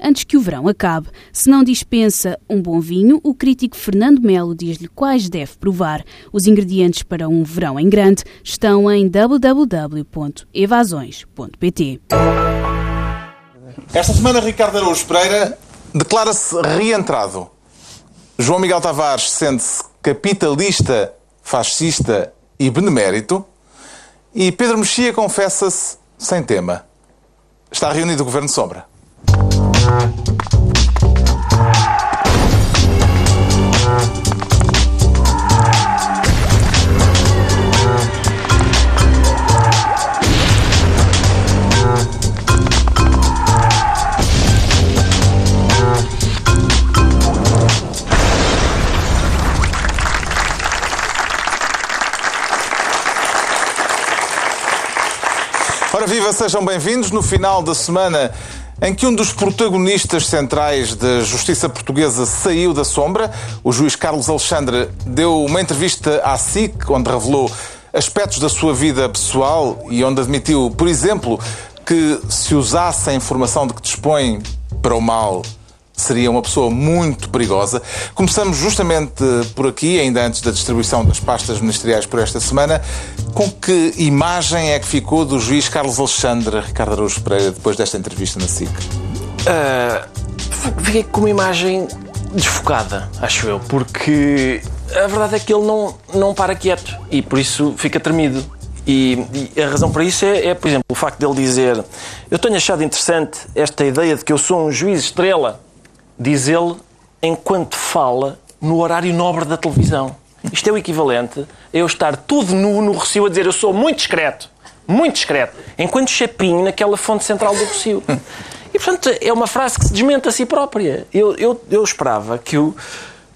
antes que o verão acabe. Se não dispensa um bom vinho, o crítico Fernando Melo diz-lhe quais deve provar. Os ingredientes para um verão em grande estão em www.evasões.pt. Esta semana, Ricardo Araújo Pereira declara-se reentrado. João Miguel Tavares sente-se capitalista, fascista e benemérito. E Pedro Mexia confessa-se sem tema. Está reunido o Governo Sombra. Ora viva, sejam bem-vindos no final da semana em que um dos protagonistas centrais da justiça portuguesa saiu da sombra. O juiz Carlos Alexandre deu uma entrevista à SIC, onde revelou aspectos da sua vida pessoal e onde admitiu, por exemplo, que se usasse a informação de que dispõe para o mal, seria uma pessoa muito perigosa. Começamos justamente por aqui, ainda antes da distribuição das pastas ministeriais por esta semana. Com que imagem é que ficou do juiz Carlos Alexandre Ricardo Araújo Pereira depois desta entrevista na SIC? Uh, fiquei com uma imagem desfocada, acho eu, porque a verdade é que ele não, não para quieto e por isso fica tremido. E, e, a razão para isso é, é, por exemplo, o facto dele dizer: Eu tenho achado interessante esta ideia de que eu sou um juiz estrela diz ele, enquanto fala no horário nobre da televisão. Isto é o equivalente a eu estar todo nu no Rocio a dizer eu sou muito discreto, muito discreto, enquanto chapinho naquela fonte central do Rocio. E, portanto, é uma frase que se desmente a si própria. Eu, eu, eu esperava que, o,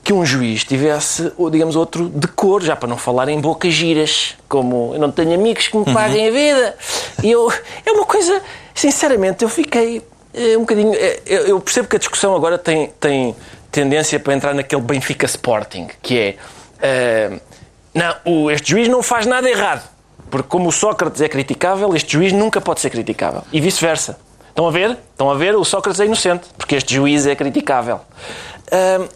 que um juiz tivesse, digamos, outro decor, já para não falar em bocas giras, como eu não tenho amigos que me paguem a vida. E eu, é uma coisa, sinceramente, eu fiquei é um bocadinho. É, eu percebo que a discussão agora tem, tem tendência para entrar naquele Benfica Sporting, que é. Uh, não, o, este juiz não faz nada errado. Porque, como o Sócrates é criticável, este juiz nunca pode ser criticável. E vice-versa. Estão a ver? Estão a ver? O Sócrates é inocente, porque este juiz é criticável.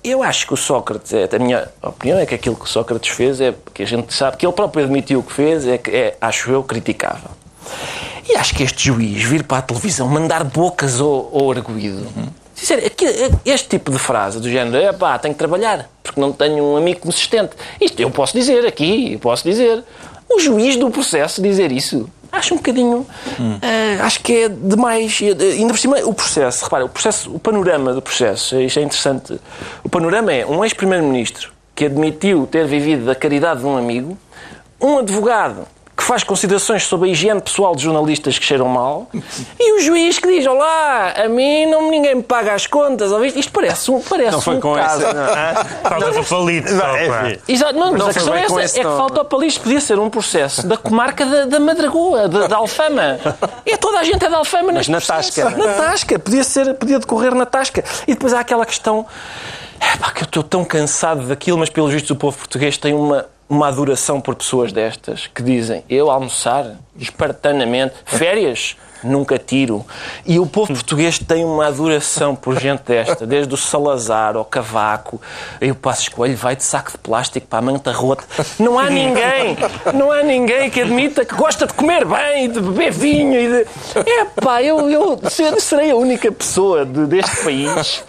Eu acho que o Sócrates, é, a minha opinião é que aquilo que o Sócrates fez é que a gente sabe que ele próprio admitiu o que fez, é, é acho eu, criticável. E acho que este juiz vir para a televisão mandar bocas ao, ao arguído. Uhum. Este tipo de frase do género, é pá, tenho que trabalhar, porque não tenho um amigo consistente. Isto eu posso dizer aqui, eu posso dizer. O juiz do processo dizer isso, acho um bocadinho. Hum. Uh, acho que é demais. Ainda por cima, o processo, repara, o processo, o panorama do processo, isto é interessante. O panorama é um ex-primeiro-ministro que admitiu ter vivido da caridade de um amigo, um advogado faz considerações sobre a higiene pessoal de jornalistas que cheiram mal, e o juiz que diz: Olá, a mim não, ninguém me paga as contas, ouviste? Isto parece um, parece não foi um com caso. Essa, não. Falta o palito. Exato, não, mas não a questão é essa: é que falta o palito. Podia ser um processo da comarca da, da Madragoa, da, da Alfama. E toda a gente é da Alfama mas na Tasca. Na Tasca, podia, ser, podia decorrer na Tasca. E depois há aquela questão. É pá, que eu estou tão cansado daquilo, mas pelo visto o povo português tem uma, uma adoração por pessoas destas que dizem eu almoçar espartanamente, férias nunca tiro. E o povo português tem uma adoração por gente desta, desde o Salazar ao Cavaco. Aí o Passo Escolho vai de saco de plástico para a manta rota. Não há ninguém, não há ninguém que admita que gosta de comer bem, de beber vinho e de. Epá, eu, eu serei a única pessoa de, deste país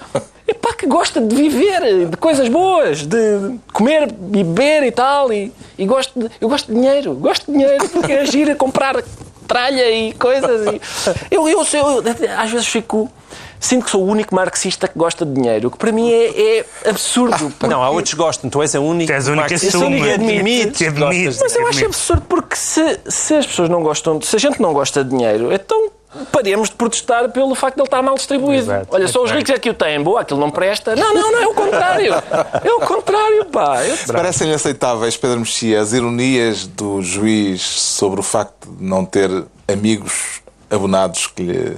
epá, que gosta de viver, de coisas boas, de comer e beber e tal. E, e gosto de, eu gosto de dinheiro, gosto de dinheiro, porque é agir a comprar tralha e coisas. E eu, eu, eu, eu, às vezes fico. Sinto que sou o único marxista que gosta de dinheiro, o que para mim é, é absurdo. Porque... Não, há outros que gostam, tu és a única. Tu és a única que assume, admite, admite. Mas eu acho absurdo porque se, se as pessoas não gostam, se a gente não gosta de dinheiro, então paremos de protestar pelo facto de ele estar mal distribuído. Exato. Olha, só os ricos é que o têm. Boa, aquilo não presta. Não, não, não, é o contrário. É o contrário, pá. Eu- Parecem-lhe aceitáveis, Pedro Mexia, as ironias do juiz sobre o facto de não ter amigos abonados que lhe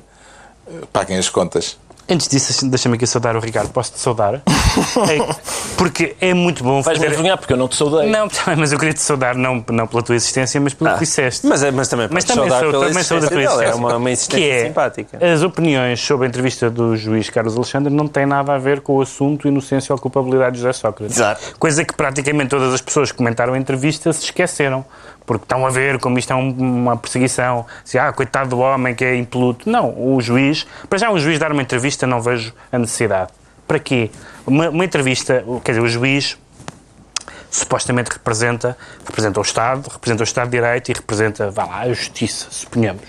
eh, paguem as contas? Antes disso, deixa-me aqui saudar o Ricardo. Posso-te saudar? É, porque é muito bom Vais-me fazer... envergonhar porque eu não te saudei. Não, tá mas eu queria te saudar não, não pela tua existência, mas pelo que disseste. Mas, é- mas também Mas podes também saudar sou, pela também sou da existência tua dela. existência. É uma, uma que existência é, simpática. As opiniões sobre a entrevista do juiz Carlos Alexandre não têm nada a ver com o assunto inocência ou culpabilidade de José Sócrates. Exato. Coisa que praticamente todas as pessoas que comentaram a entrevista se esqueceram. Porque estão a ver como isto é um- uma perseguição. Se, ah, coitado do homem que é impoluto. Não, o juiz... Para já, um juiz dar uma entrevista não vejo a necessidade. Para quê? Uma, uma entrevista... Quer dizer, o juiz supostamente representa, representa o Estado, representa o Estado de Direito e representa, vá lá, a Justiça, suponhamos.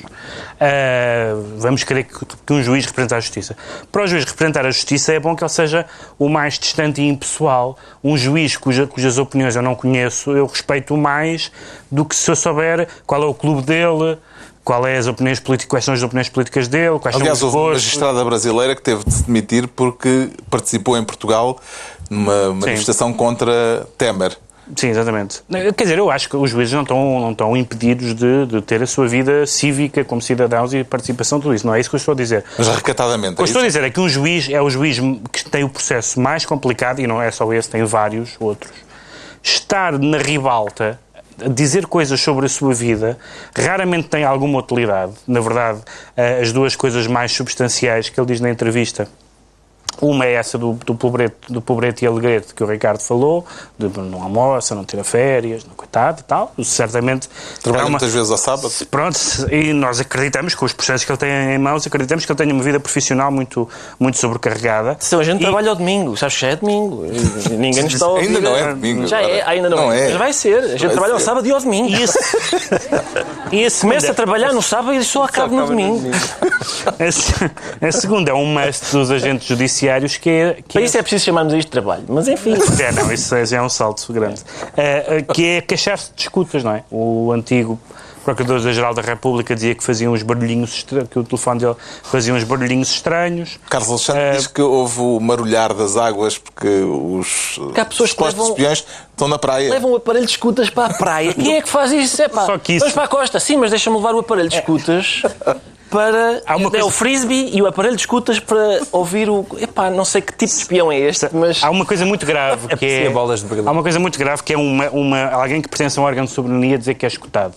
Ah, vamos querer que, que um juiz represente a Justiça. Para o juiz representar a Justiça é bom que ele seja o mais distante e impessoal. Um juiz cuja, cujas opiniões eu não conheço, eu respeito mais do que se eu souber qual é o clube dele, qual é as opiniões políticas, quais são as opiniões políticas dele, quais Aliás, são os houve uma magistrada brasileira que teve de se demitir porque participou em Portugal numa manifestação contra Temer. Sim, exatamente. Quer dizer, eu acho que os juízes não estão, não estão impedidos de, de ter a sua vida cívica como cidadãos e participação, tudo isso. Não é isso que eu estou a dizer. Mas recatadamente. O que eu é estou a dizer é que um juiz é o juiz que tem o processo mais complicado, e não é só esse, tem vários outros. Estar na ribalta, dizer coisas sobre a sua vida, raramente tem alguma utilidade. Na verdade, eh, as duas coisas mais substanciais que ele diz na entrevista. Uma é essa do, do, pobrete, do pobrete e alegrete que o Ricardo falou, de não almoça, não tira férias, não coitado e tal. Certamente. Trabalha uma- muitas vezes ao sábado. Pronto, e nós acreditamos, com os processos que ele tem em mãos, acreditamos que ele tenha uma vida profissional muito, muito sobrecarregada. Então, a gente E- trabalha ao domingo, sabes que já é domingo. Ninguém nos está a ouvir. Ainda não é domingo Já é, ainda não, Não é. é. Mas vai ser. A gente Vai trabalha ao ser. sábado e ao domingo. E esse, e esse Começa a trabalhar no sábado e só acaba no domingo. A, se- a segunda é um must dos agentes judiciários que é. Que Para isso é preciso chamarmos isto de trabalho. Mas enfim. É, não, isso é- é um salto grande. Eh, que é queixar-se de escutas, não é? O antigo Procurador-Geral da República dizia que fazia uns barulhinhos estranhos, que o telefone dele fazia uns barulhinhos estranhos. Carlos Alexandre Eh, diz que houve o marulhar das águas porque os Que há pessoas os que levam- espiões estão na praia. Levam o aparelho de escutas para a praia. Quem é que faz isso? É pá. Só que isso- Vamos para a costa. Sim, mas deixa-me levar o aparelho de escutas para... Há uma É coisa- o frisbee e o aparelho de escutas para ouvir o... Epá, não sei que tipo de espião é este, mas... Há uma coisa muito grave que é. Sim, bolas de Berlim. Há uma coisa muito grave que é uma, uma, alguém que pertence a um órgão de soberania dizer que é escutado.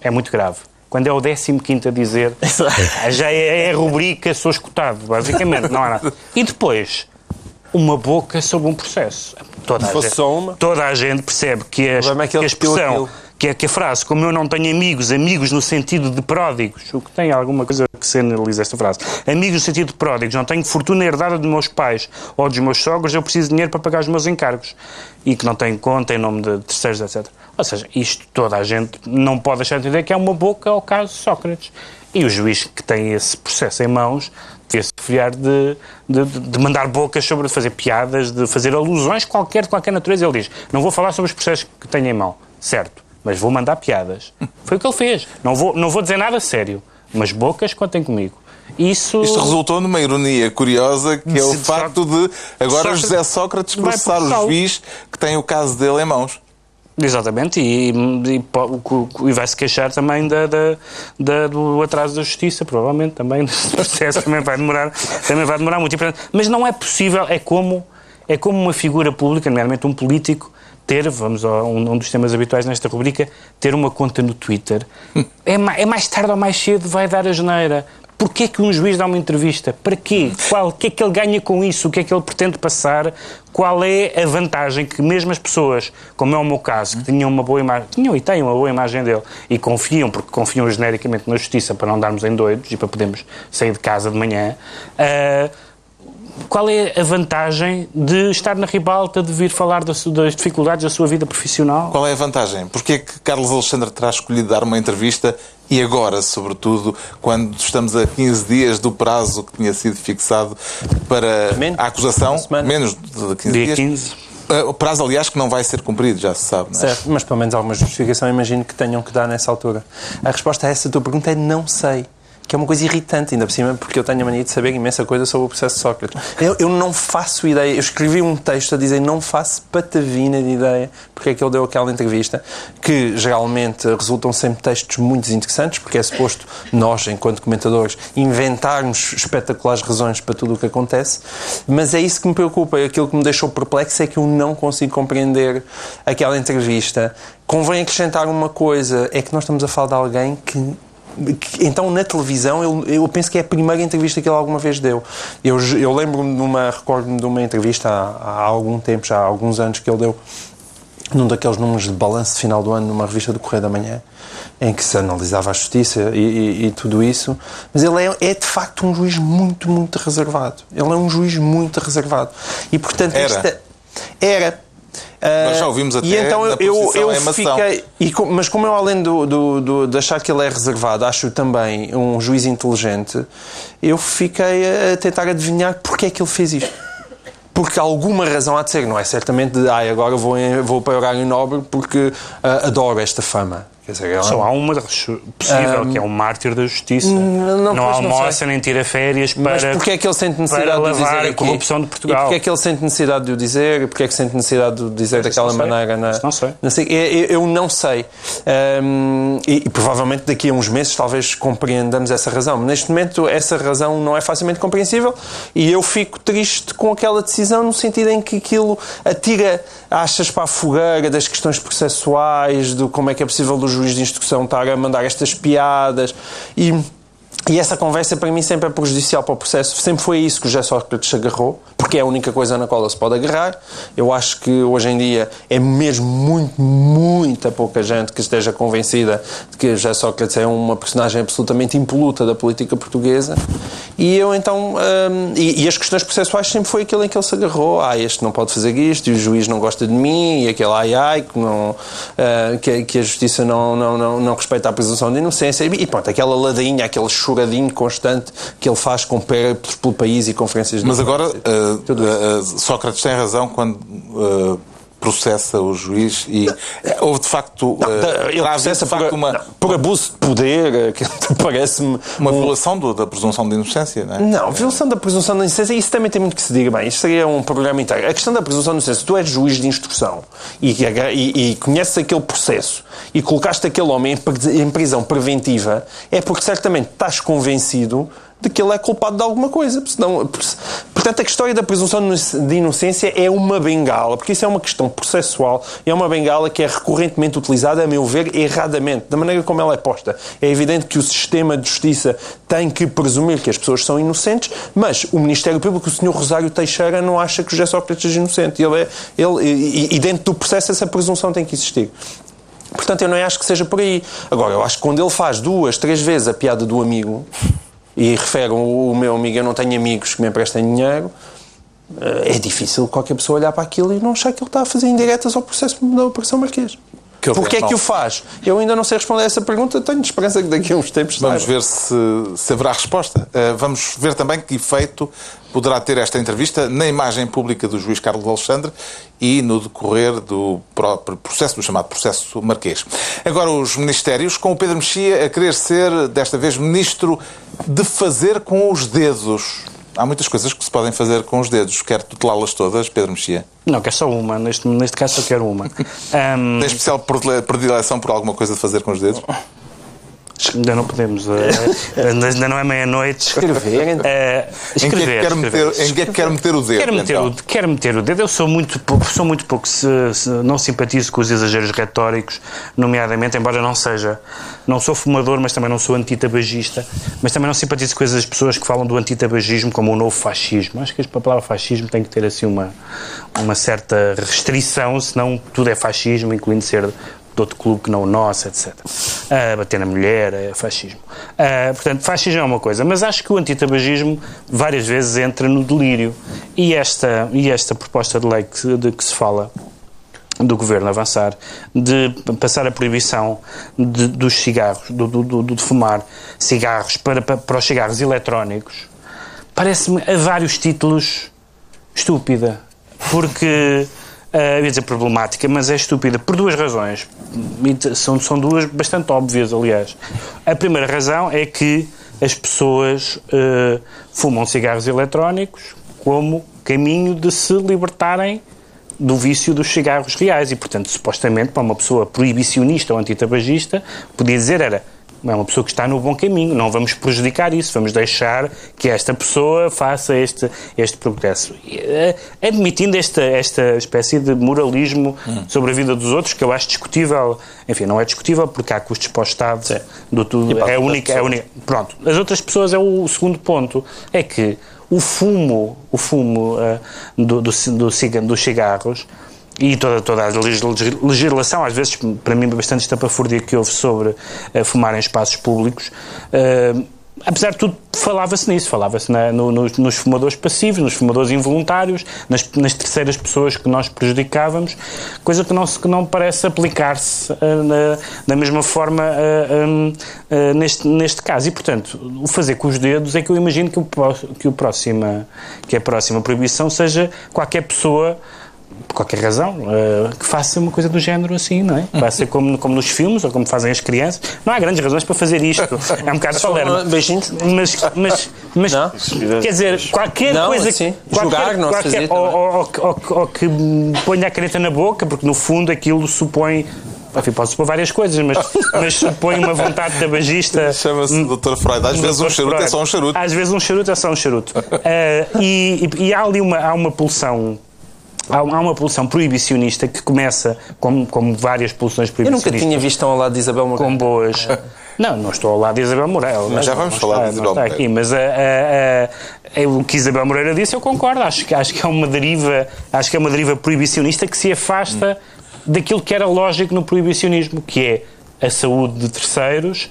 É muito grave. Quando é o 15 a dizer, já é, é a rubrica sou escutado, basicamente, não há nada. E depois, uma boca sobre um processo. Toda a, Se fosse gente, só uma. toda a gente percebe que, as, é que que a expressão, aquilo. Que a, que a frase, como eu não tenho amigos, amigos no sentido de pródigos, o que tem alguma coisa que se analisa esta frase, amigos no sentido de pródigos, não tenho fortuna herdada dos meus pais ou dos meus sogros, eu preciso de dinheiro para pagar os meus encargos e que não tenho conta em nome de terceiros, etc. Ou seja, isto toda a gente não pode deixar de entender que é uma boca ao caso Sócrates. E o juiz que tem esse processo em mãos devia-se fiar de, de, de mandar bocas sobre, de fazer piadas, de fazer alusões qualquer, de qualquer natureza. Ele diz, não vou falar sobre os processos que tenho em mão, certo, mas vou mandar piadas. Foi o que ele fez. Não vou, não vou dizer nada sério, mas bocas contem comigo. Isso... Isto resultou numa ironia curiosa que é o facto de agora Sócrates José Sócrates vai processar o juiz que tem o caso dele em mãos. Exatamente, e, e, e vai-se queixar também da, da- da- do atraso da justiça, provavelmente também desse processo também vai demorar, também vai demorar muito. E, portanto, Mas não é possível, é como, é como uma figura pública, nomeadamente um político, ter, vamos a um, um dos temas habituais nesta rubrica, ter uma conta no Twitter. É, ma- é mais tarde ou mais cedo vai dar a geneira. Porquê que um juiz dá uma entrevista? Para quê? Qual, o que é que ele ganha com isso? O que é que ele pretende passar? Qual é a vantagem que mesmo as pessoas, como é o meu caso, que tinham uma boa imagem, tinham e têm uma boa imagem dele, e confiam, porque confiam genericamente na justiça para não darmos em doidos e para podermos sair de casa de manhã, ah, qual é a vantagem de estar na ribalta, de vir falar das, das dificuldades da sua vida profissional? Qual é a vantagem? Porquê é que Carlos Alexandre terá escolhido dar uma entrevista e agora, sobretudo, quando estamos a 15 dias do prazo que tinha sido fixado para Menos. a acusação, menos de 15 Dia dias? 15. Uh, O prazo, aliás, que não vai ser cumprido, já se sabe. Não é? Certo, mas pelo menos alguma justificação imagino que tenham que dar nessa altura. A resposta a essa tua pergunta é não sei. Que é uma coisa irritante, ainda por cima, porque eu tenho a mania de saber imensa coisa sobre o processo de Sócrates. Eu, eu não faço ideia, eu escrevi um texto a dizer não faço patavina de ideia porque é que ele deu aquela entrevista, que geralmente resultam sempre textos muito interessantes, porque é suposto nós, enquanto comentadores, inventarmos espetaculares razões para tudo o que acontece, mas é isso que me preocupa, aquilo que me deixou perplexo é que eu não consigo compreender aquela entrevista. Convém acrescentar uma coisa, é que nós estamos a falar de alguém que então na televisão eu, eu, penso que é a primeira entrevista que ele alguma vez deu. Eu, eu lembro-me de uma recordo-me de uma entrevista há, há, algum tempo já há alguns anos que ele deu num daqueles números de balanço de final do ano numa revista do Correio da Manhã em que se analisava a justiça e, e, e tudo isso. Mas ele é, é, de facto um juiz muito muito reservado. Ele é um juiz muito reservado. E portanto era, esta, era nós já ouvimos até e então eu, eu, eu fiquei, e, mas como eu além do, do, do, de achar que ele é reservado, acho também um juiz inteligente, eu fiquei a tentar adivinhar porque é que ele fez isto. Porque alguma razão há de ser, não é certamente de, ai, agora vou, vou para o horário nobre porque uh, adoro esta fama. Dizer. Só há uma possível, um, que é um mártir da justiça. Não, não almoça nem tira férias para. Mas porquê é que ele sente necessidade de o dizer a corrupção de Portugal? E porquê é que ele sente necessidade de o dizer? Porquê é que sente necessidade de o dizer daquela maneira? Na... Não sei. Não sei. Eu, eu não sei. Um, e, e, provavelmente daqui a uns meses talvez compreendamos essa razão. Mas neste momento essa razão não é facilmente compreensível e eu fico triste com aquela decisão no sentido em que aquilo atira achas para a fogueira das questões processuais, do como é que é possível o juiz de instrução estar a mandar estas piadas e e essa conversa para mim sempre é prejudicial para o processo. Sempre foi isso que o José Sócrates se agarrou, porque é a única coisa na qual ele se pode agarrar. Eu acho que hoje em dia é mesmo muito, muita pouca gente que esteja convencida de que José Sócrates é uma personagem absolutamente impoluta da política portuguesa. E eu então. Hum, e, e, as questões processuais sempre foi aquilo em que ele se agarrou. Ah, este não pode fazer isto, e o juiz não gosta de mim, e aquele ai ai, que, não, uh, que, que, a justiça não, não, não, não respeita a presunção de inocência. E pronto, aquela ladainha, aquele constante que ele faz com pelo país e conferências de Mas agora, uh, uh, Sócrates tem razão quando uh, processa o juiz e houve de facto não, uh, ele processa de facto por, uma não, por abuso de poder que parece-me uma um... violação do, da presunção de inocência não é? não violação da presunção de inocência isso também tem muito que se diga bem isto seria um programa inteiro a questão da presunção de inocência tu és juiz de instrução e, e, e conheces aquele processo e colocaste aquele homem em prisão preventiva é porque certamente estás convencido de que ele é culpado de alguma coisa. Senão, portanto, a história da presunção de inocência é uma bengala, porque isso é uma questão processual, é uma bengala que é recorrentemente utilizada, a meu ver, erradamente, da maneira como ela é posta. É evidente que o sistema de justiça tem que presumir que as pessoas são inocentes, mas o Ministério Público, o Sr. Rosário Teixeira, não acha que o José Sócrates seja inocente. Ele é, ele, e, e dentro do processo essa presunção tem que existir. Portanto, eu não acho que seja por aí. Agora, eu acho que quando ele faz duas, três vezes a piada do amigo, e refere o meu amigo, eu não tenho amigos que me emprestem dinheiro, eh, é difícil qualquer pessoa olhar para aquilo e não achar que ele está a fazer indiretas ao processo da Operação Marquês. Que Porquê é que o faz? Eu ainda não sei responder a essa pergunta, tenho esperança que daqui a uns tempos Vamos ver se, se haverá resposta. Uh, vamos ver também que efeito poderá ter esta entrevista na imagem pública do juiz Carlos Alexandre e no decorrer do próprio processo, do chamado processo marquês. Agora, os ministérios, com o Pedro Mexia a querer ser, desta vez, ministro de fazer com os dedos. Há muitas coisas que se podem fazer com os dedos. Quer tutelá-las todas, Pedro Mexia? Não, quer só uma. Neste, neste caso só quero uma. Um... Tem especial predileção por alguma coisa de fazer com os dedos? Ainda não podemos. Uh, ainda não é meia-noite. Escrever, uh, escrever, em que é que quer meter, em que é que quer meter o dedo? Quero meter, então? o, quero meter o dedo. Eu sou muito pouco, sou muito pouco se, se, não simpatizo com os exageros retóricos, nomeadamente, embora não seja. Não sou fumador, mas também não sou antitabagista. Mas também não simpatizo com as pessoas que falam do antitabagismo como o novo fascismo. Acho que a palavra fascismo tem que ter assim uma, uma certa restrição, senão tudo é fascismo, incluindo ser de outro clube que não o nosso, etc. Uh, bater na mulher, é fascismo. Uh, portanto, fascismo é uma coisa, mas acho que o antitabagismo várias vezes entra no delírio. E esta, e esta proposta de lei que, de que se fala do governo avançar de passar a proibição de, dos cigarros, do, do, do, de fumar cigarros para, para, para os cigarros eletrónicos, parece-me a vários títulos estúpida. Porque eu ia dizer problemática, mas é estúpida por duas razões. São, são duas bastante óbvias, aliás. A primeira razão é que as pessoas uh, fumam cigarros eletrónicos como caminho de se libertarem do vício dos cigarros reais e, portanto, supostamente para uma pessoa proibicionista ou antitabagista, podia dizer era é uma pessoa que está no bom caminho, não vamos prejudicar isso, vamos deixar que esta pessoa faça este, este progresso. Eh, admitindo esta, esta espécie de moralismo hum. sobre a vida dos outros, que eu acho discutível, enfim, não é discutível porque há custos para o Estado, Sim. do tudo, é única, é única. Pronto, as outras pessoas é o segundo ponto, é que o fumo, o fumo uh, do, do, do, dos cigarros e toda, toda a legislação, às vezes, para mim, bastante estapafúrdia que houve sobre uh, fumar em espaços públicos, uh, apesar de tudo, falava-se nisso, falava-se no, nos, nos, fumadores passivos, nos fumadores involuntários, nas, nas, terceiras pessoas que nós prejudicávamos, coisa que não, que não parece aplicar-se uh, da mesma forma neste, neste caso. E, portanto, o fazer com os dedos é que eu imagino que, o, que, o próxima, que a próxima proibição seja qualquer pessoa por qualquer razão, uh, que faça uma coisa do género assim, não é? Vai ser como, como nos filmes ou como fazem as crianças. Não há grandes razões para fazer isto. É um bocado solerno. Mas, mas, mas quer dizer, qualquer não, coisa. Assim, qualquer, jogar, não qualquer, fazer, ou, ou, ou, ou, que ponha a caneta na boca, porque no fundo aquilo supõe enfim, pode supor várias coisas, mas, mas supõe uma vontade tabagista. Chama-se hum, Dr. Freud. Às vezes um charuto Freud. é só um charuto. Às vezes um charuto é só um charuto. Uh, e, e, e, há ali uma, há uma pulsão há, uma poluição proibicionista que começa, como, como várias poluções proibicionistas. Eu nunca tinha visto ao lado de Isabel Moreira. Com boas. Não, não estou ao lado de Isabel Moreira. Mas já vamos falar está, de Isabel Moreira. Aqui, mas a, a, a, o que Isabel Moreira disse, eu concordo. Acho, acho que é uma deriva, acho que é uma deriva proibicionista que se afasta hum. daquilo que era lógico no proibicionismo, que é a saúde de terceiros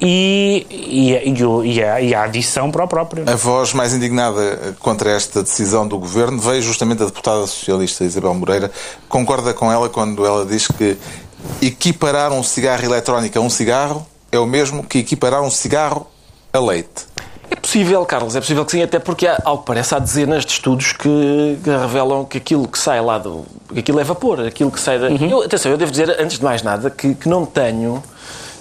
e, e, e, a, e, a, adição para o próprio. A voz mais indignada contra esta decisão do governo veio justamente da deputada socialista Isabel Moreira. Concorda com ela quando ela diz que equiparar um cigarro eletrónico a um cigarro é o mesmo que equiparar um cigarro a leite? É possível, Carlos, é possível que sim, até porque, há, ao que parece, há dezenas de estudos que, que, revelam que aquilo que sai lá do. que aquilo é vapor, aquilo que sai da. Uhum. Eu, atenção, eu devo dizer, antes de mais nada, que, que não tenho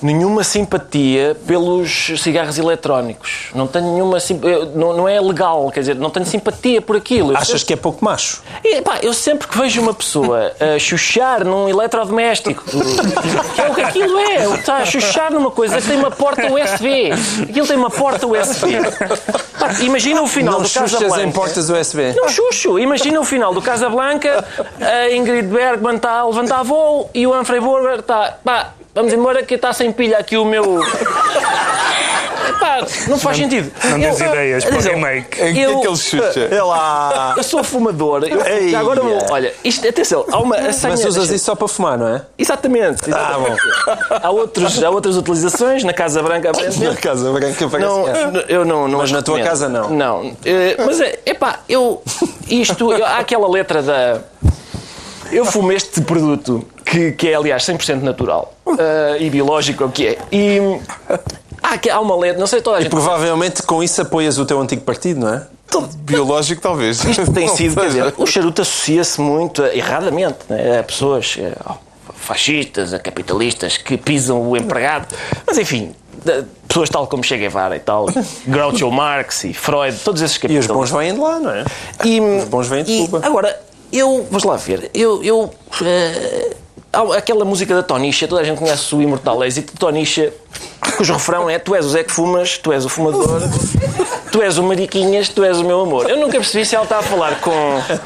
nenhuma simpatia pelos cigarros eletrónicos. Não tenho nenhuma não, não é legal, quer dizer, não tenho simpatia por aquilo. Eu Achas sempre... que é pouco macho? E, pá, eu sempre que vejo uma pessoa a chuchar num eletrodoméstico, que é o que aquilo é, está a chuchar numa coisa que tem uma porta USB. Aquilo tem uma porta USB. Pá, imagina o final não do Casablanca. em portas USB. Não chucho. Imagina o final do Casablanca, a Ingrid Bergman está a levantar voo e o Humphrey Burger está... Pá, Vamos embora que está sem pilha aqui o meu. Epá, não faz sentido. Não tens ideias para o remake. Em que é que ele chucha? É lá. Eu sou fumador. Eu, agora vou. Olha, isto, atenção, há uma. Mas usas isso só para fumar, não é? Exatamente. Ah, bom. Há, outros, há outras utilizações, na Casa Branca, Na Casa Branca, parece não, Eu não, não. Mas na tua casa, não. Não. Eh, mas, é epá, eu. Isto. Há aquela letra da. Eu fumo este produto que, que é, aliás, 100% natural uh, e biológico, o que é. E há, há uma letra, não sei toda a gente. E provavelmente com isso apoias o teu antigo partido, não é? Biológico, talvez. Isto tem sido, quer dizer, o charuto associa-se muito, erradamente, né, a pessoas a fascistas, a capitalistas que pisam o empregado. Mas enfim, pessoas tal como Che Guevara e tal, Groucho Marx e Freud, todos esses capitalistas. E os bons vêm de lá, não é? E, os bons vêm de Cuba. Agora, eu, vamos lá ver, eu, eu uh, aquela música da Tonisha, toda a gente conhece o imortal êxito de Tonisha, cujo refrão é Tu és o Zé que fumas, tu és o fumador, tu és o Mariquinhas, tu és o meu amor. Eu nunca percebi se ela está a falar com,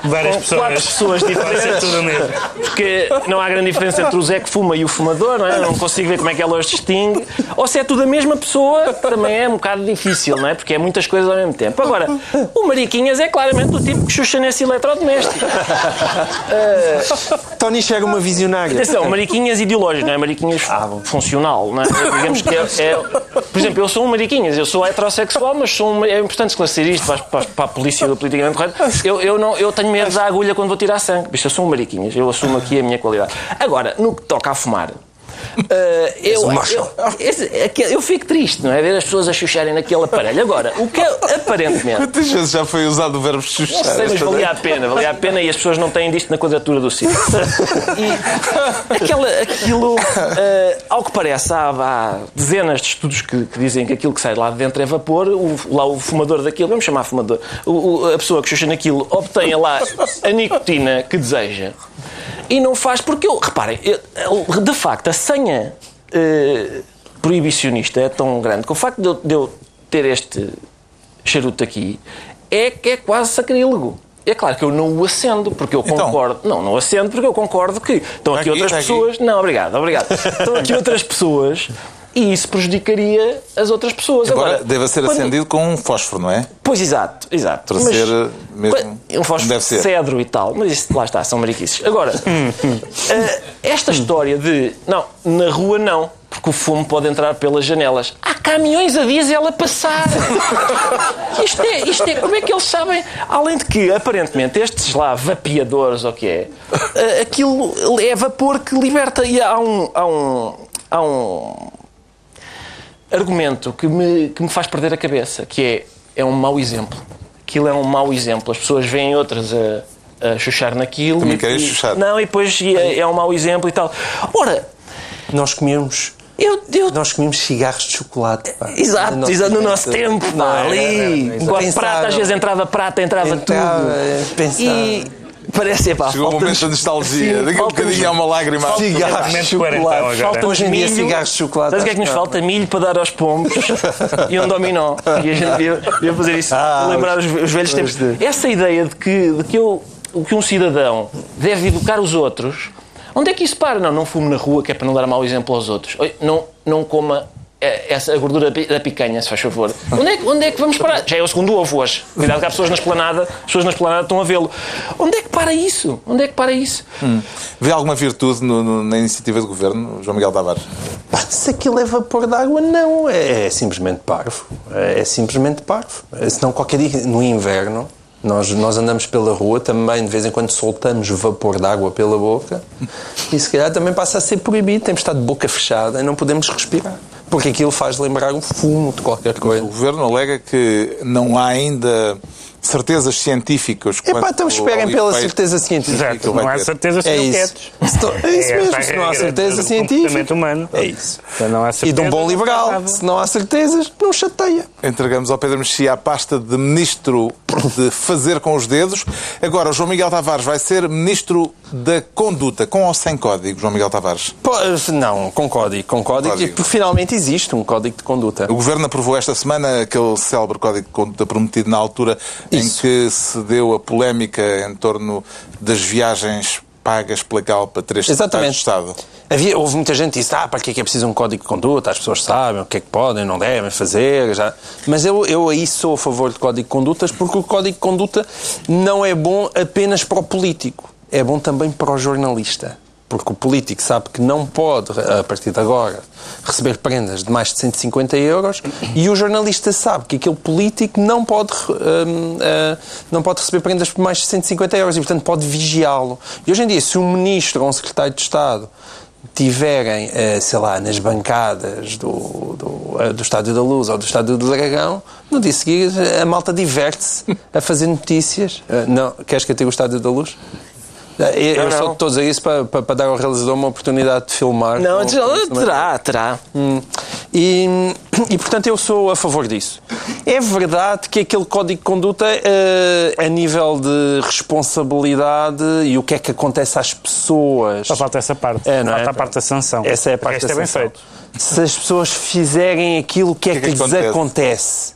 Várias com pessoas. quatro pessoas diferentes. tudo mesmo. Porque não há grande diferença entre o Zé que fuma e o fumador, não é? Eu não consigo ver como é que ela os distingue. Ou se é tudo a mesma pessoa, também é um bocado difícil, não é? Porque é muitas coisas ao mesmo tempo. Agora, o Mariquinhas é claramente o tipo que xuxa nesse eletrodoméstico. Uh, Tony chega uma visionária. Atenção, Mariquinhas ideológico, não é Mariquinhas ah, funcional, não é? Digamos que é, é, Por exemplo, eu sou um Mariquinhas, eu sou heterossexual, mas sou um, é importante esclarecer isto para, para, para a polícia politicamente correto. Eu, eu, não, eu tenho medo da agulha quando vou tirar sangue. Bicho, eu sou um Mariquinhas, eu assumo aqui a minha qualidade. Agora, no que toca a fumar, eu, macho. eu, aquele- eu fico triste, não é? Ver as pessoas a chucharem naquele aparelho. Agora, o que é, aparentemente. Quantas vezes já foi usado o verbo chuchar? Não sei, mas valia a pena, valia a pena e as pessoas não têm disto na quadratura do sítio. E aquela, aquilo, eh, ao que parece, há, há dezenas de estudos que, que dizem que aquilo que sai lá de dentro é vapor. O, lá o fumador daquilo, vamos chamar fumador, o- o- a pessoa que chucha naquilo obtém lá a nicotina que deseja e não faz, porque eu, reparem, eu- de facto, a senha eh, proibicionista é tão grande que o facto de eu, de eu ter este charuto aqui é que é quase sacrílego. É claro que eu não o acendo, porque eu Então? concordo. Não, não acendo porque eu concordo que estão aqui, Aqui, outras aqui. pessoas. Não, obrigado, obrigado. estão aqui outras pessoas e isso prejudicaria as outras pessoas. Agora, Agora, deve ser quando- acendido com um fósforo, não é? Pois, exato, exato. Para ser, eh, mesmo Um fósforo deve ser. de cedro e tal, mas isso lá está, são mariquices. Agora, eh, esta história de não, na rua não, porque o fumo pode entrar pelas janelas. Há caminhões a diesel a passar. Isto é, isto é, como é que eles sabem? Além de que, aparentemente, estes lá vapeadores, ou o que é, eh, aquilo é vapor que liberta. E há um. Há um, há um argumento que me, que me faz perder a cabeça, que é, é um mau exemplo. Aquilo é um mau exemplo. As pessoas veem outras a, a chuchar naquilo. Também e- querem e- chuchar. Não, e depois e é, é um mau exemplo e tal. Ora, Nós comíamos, eu... eu nós comíamos cigarros de chocolate. pá. Exato, No nosso exato, no nosso tempo, Não, pá, era- ali, era- prata, às vezes entrava prata, entrava, Entrava, tudo. é, pensava. E parece, pá, Chegou o momento da nostalgia. Daqui a um bocadinho há uma lágrima. Cigarros de chocolate. Falta hoje em dia milho. cigarros de chocolate. Sabes o que é que nos falta? Milho para dar aos pombos e um dominó. E a gente devia, devia fazer isso, Ah, lembrar os, os velhos tempos. Essa ideia de que, de que, eu, que um cidadão deve educar os outros, onde é que isso para? Não, não fumo na rua, que é para não dar mau exemplo aos outros. Não, não coma essa a gordura da picanha, se faz favor. Onde é, que- onde é que vamos parar? Já é o segundo ovo hoje. Cuidado que há pessoas na esplanada, as pessoas na esplanada estão a vê-lo. Onde é que para isso? Onde é que para isso? Vê alguma virtude no- no- na iniciativa do governo, João Miguel Tavares? Pá, Se aquilo é vapor de água, não. É, é simplesmente parvo. É, é simplesmente parvo. É, Senão, qualquer dia, no inverno, nós, nós andamos pela rua, também de vez em quando soltamos vapor de água pela boca e se calhar também passa a ser proibido. Temos de estar de boca fechada e não podemos respirar. Porque aquilo faz lembrar o fumo de qualquer O coisa. governo alega que não há ainda certezas científicas. Epá, quanto então esperem pela certeza científica. Exato, não há ter. certeza se É não isso. É isso É mesmo, se é não há certeza do científica. comportamento humano. É isso. Então não há E de certeza, um bom liberal. Se não há certezas, não chateia. Entregamos ao Pedro Mexia a pasta de ministro de fazer com os dedos. Agora, o João Miguel Tavares vai ser ministro da conduta, com ou sem código, João Miguel Tavares? Pô, Não, com código. Com código, Código. porque finalmente existe um código de conduta. O Governo aprovou esta semana aquele célebre código de conduta prometido na altura em que se deu a polémica em torno das viagens pagas pela Galpa, três secretários Exatamente. Estado. Havia, houve muita gente que disse, ah, para que é que é preciso um código de conduta? As pessoas sabem o que é que podem, não devem fazer. Já. Mas eu, eu aí sou a favor de código de condutas porque o código de conduta não é bom apenas para o político. É bom também para o jornalista. Porque o político sabe que não pode, a partir de agora, receber prendas de mais de 150 euros e o jornalista sabe que aquele político não pode, hum, ah, não pode receber prendas por mais de 150 euros e, portanto, pode vigiá-lo. E hoje em dia, se um ministro ou um secretário de Estado tiverem, eh, sei lá, nas bancadas do, do, eh, do Estádio da Luz ou do Estádio do Dragão, no dia seguinte a malta diverte-se a fazer notícias. Eh, Não, queres que eu tenha o Estádio da Luz? Eu, Não, só não. estou a dizer isso para, para, para dar ao realizador uma oportunidade de filmar. Não, Com- terá, terá. Hum. E, e, portanto, eu sou a favor disso. É verdade que aquele código de conduta, eh, a nível de responsabilidade e o que é que acontece às pessoas. Só falta essa parte. É, não é? falta a parte da sanção. Essa é a parte da é bem sanção. feito. Se as pessoas fizerem aquilo, o que é que, que é que lhes acontece? acontece?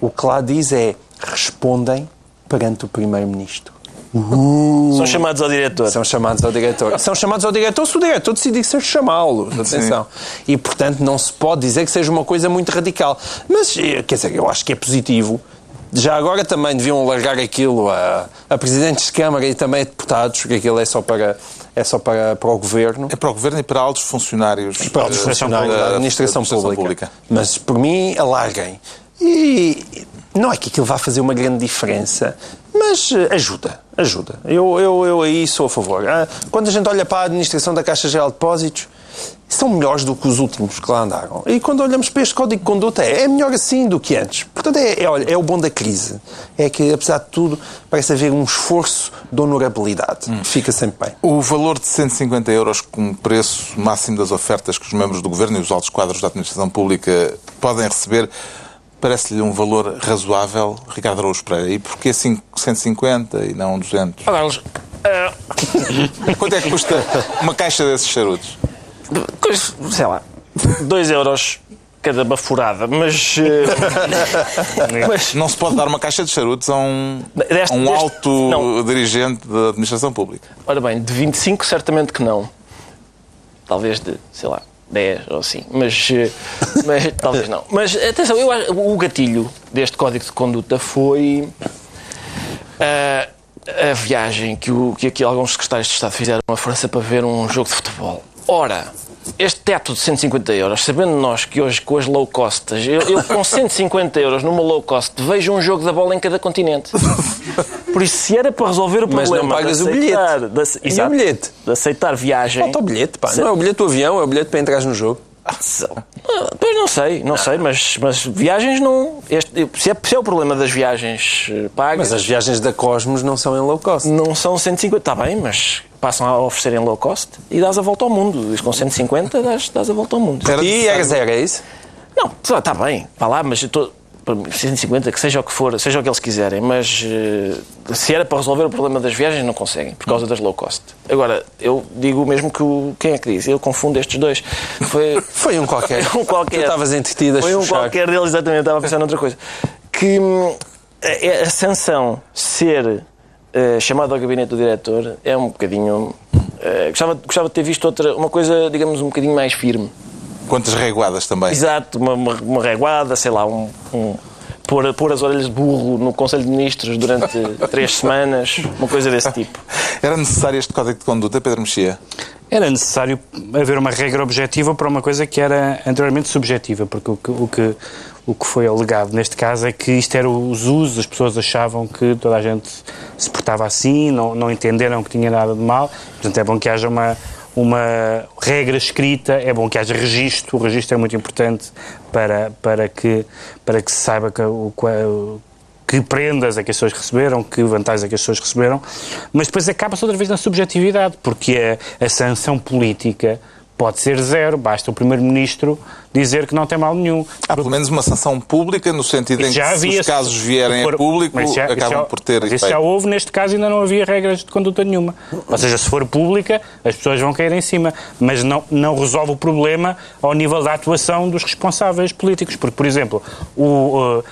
O que lá diz é respondem perante o Primeiro-Ministro. São chamados ao diretor. São chamados ao diretor. São chamados ao diretor se o diretor decidir ser chamá-los. Atenção. E, portanto, não se pode dizer que seja uma coisa muito radical. Mas, eh, quer dizer, eu acho que é positivo. Já agora também deviam largar aquilo a, a presidentes de Câmara e também a deputados, porque aquilo é só para, é só para, para o governo. É para o Governo e para altos funcionários para os eh, funcionários da administração, pública. Mas, por mim, alarguem. E não é que aquilo vá fazer uma grande diferença, mas eh, ajuda, ajuda. Eu, eu, eu aí sou a favor. Ah, Quando a gente olha para a administração da Caixa Geral de Depósitos, são melhores do que os últimos que lá andaram. E quando olhamos para este código de conduta, é, é melhor assim do que antes. Portanto, é, é, olha, é o bom da crise. É que, apesar de tudo, parece haver um esforço de honorabilidade. Hum. Fica sempre bem. O valor de 150 euros como preço máximo das ofertas que os membros do Governo e os altos quadros da administração pública podem receber parece-lhe um valor razoável, Ricardo Araújo Pereira? E porquê 150 e não 200? Agora, uh... Quanto é que custa uma caixa desses charutos? sei lá, 2 euros cada baforada, mas, uh, mas, Não se pode dar uma caixa de charutos a um, deste, a um deste, alto não. dirigente da administração pública. Ora bem, de 25 certamente que não. Talvez de, sei lá, 10 ou assim, mas, eh, mas talvez não. Mas atenção, eu, o gatilho deste código de conduta foi uh, a viagem que, o, que aqui alguns secretários de Estado fizeram à França para ver um jogo de futebol. Ora, este teto de 150 euros, sabendo nós que hoje com as low costs, eu, eu, com 150 euros numa low cost vejo um jogo da bola em cada continente. Por isso, se era para resolver o problema Mas não pagas de aceitar, o bilhete. De, exato, o bilhete? De aceitar viagem. Falta o bilhete, pá. Se... Não é o bilhete do avião, é o bilhete para entrar no jogo. Ah, pois não sei, não sei, mas, mas viagens não. Este, se, é, se é o problema das viagens eh, pagas. Mas as viagens da Cosmos não são em low cost. Não são 150, está bem, mas passam a oferecer em low cost e dás a volta ao mundo. E com 150 dás, dás a volta ao mundo. e é zero, é isso? Não, está bem, vá lá, mas estou. 150, que seja o que for, seja o que eles quiserem, mas uh, se era para resolver o problema das viagens, não conseguem, por causa das low cost. Agora, eu digo mesmo que o. Quem é que diz? Eu confundo estes dois. Foi, Foi um qualquer. um qualquer. Tu estavas entretido a Foi um qualquer deles, exatamente, estava a pensar noutra coisa. Que a, a sanção ser uh, chamado ao gabinete do diretor é um bocadinho. Uh, gostava, gostava de ter visto outra, uma coisa, digamos, um bocadinho mais firme. Quantas reguadas também? Exato, uma, uma, uma reguada, sei lá, um, um pôr, pôr as orelhas de burro no Conselho de Ministros durante três semanas, uma coisa desse tipo. Era necessário este código de conduta, Pedro Mexia? Era necessário haver uma regra objetiva para uma coisa que era anteriormente subjetiva, porque o que, o que, o que foi alegado neste caso é que isto era os usos, as pessoas achavam que toda a gente se portava assim, não, não entenderam que tinha nada de mal, portanto é bom que haja uma, uma regra escrita, é bom que haja registro, o registro é muito importante para, para, que, para que se saiba que, que prendas é que as pessoas receberam, que vantagens é que as pessoas receberam, mas depois acaba-se outra vez na subjetividade, porque a, a sanção política pode ser zero, basta o Primeiro-Ministro dizer que não tem mal nenhum. Há pelo menos uma sanção pública, no sentido em que havia, se os casos vierem por, a público, já, acabam já, por ter mas isso já houve, neste caso ainda não havia regras de conduta nenhuma. Ou seja, se for pública, as pessoas vão cair em cima, mas não, não resolve o problema ao nível da atuação dos responsáveis políticos. Porque, por exemplo, o... Uh,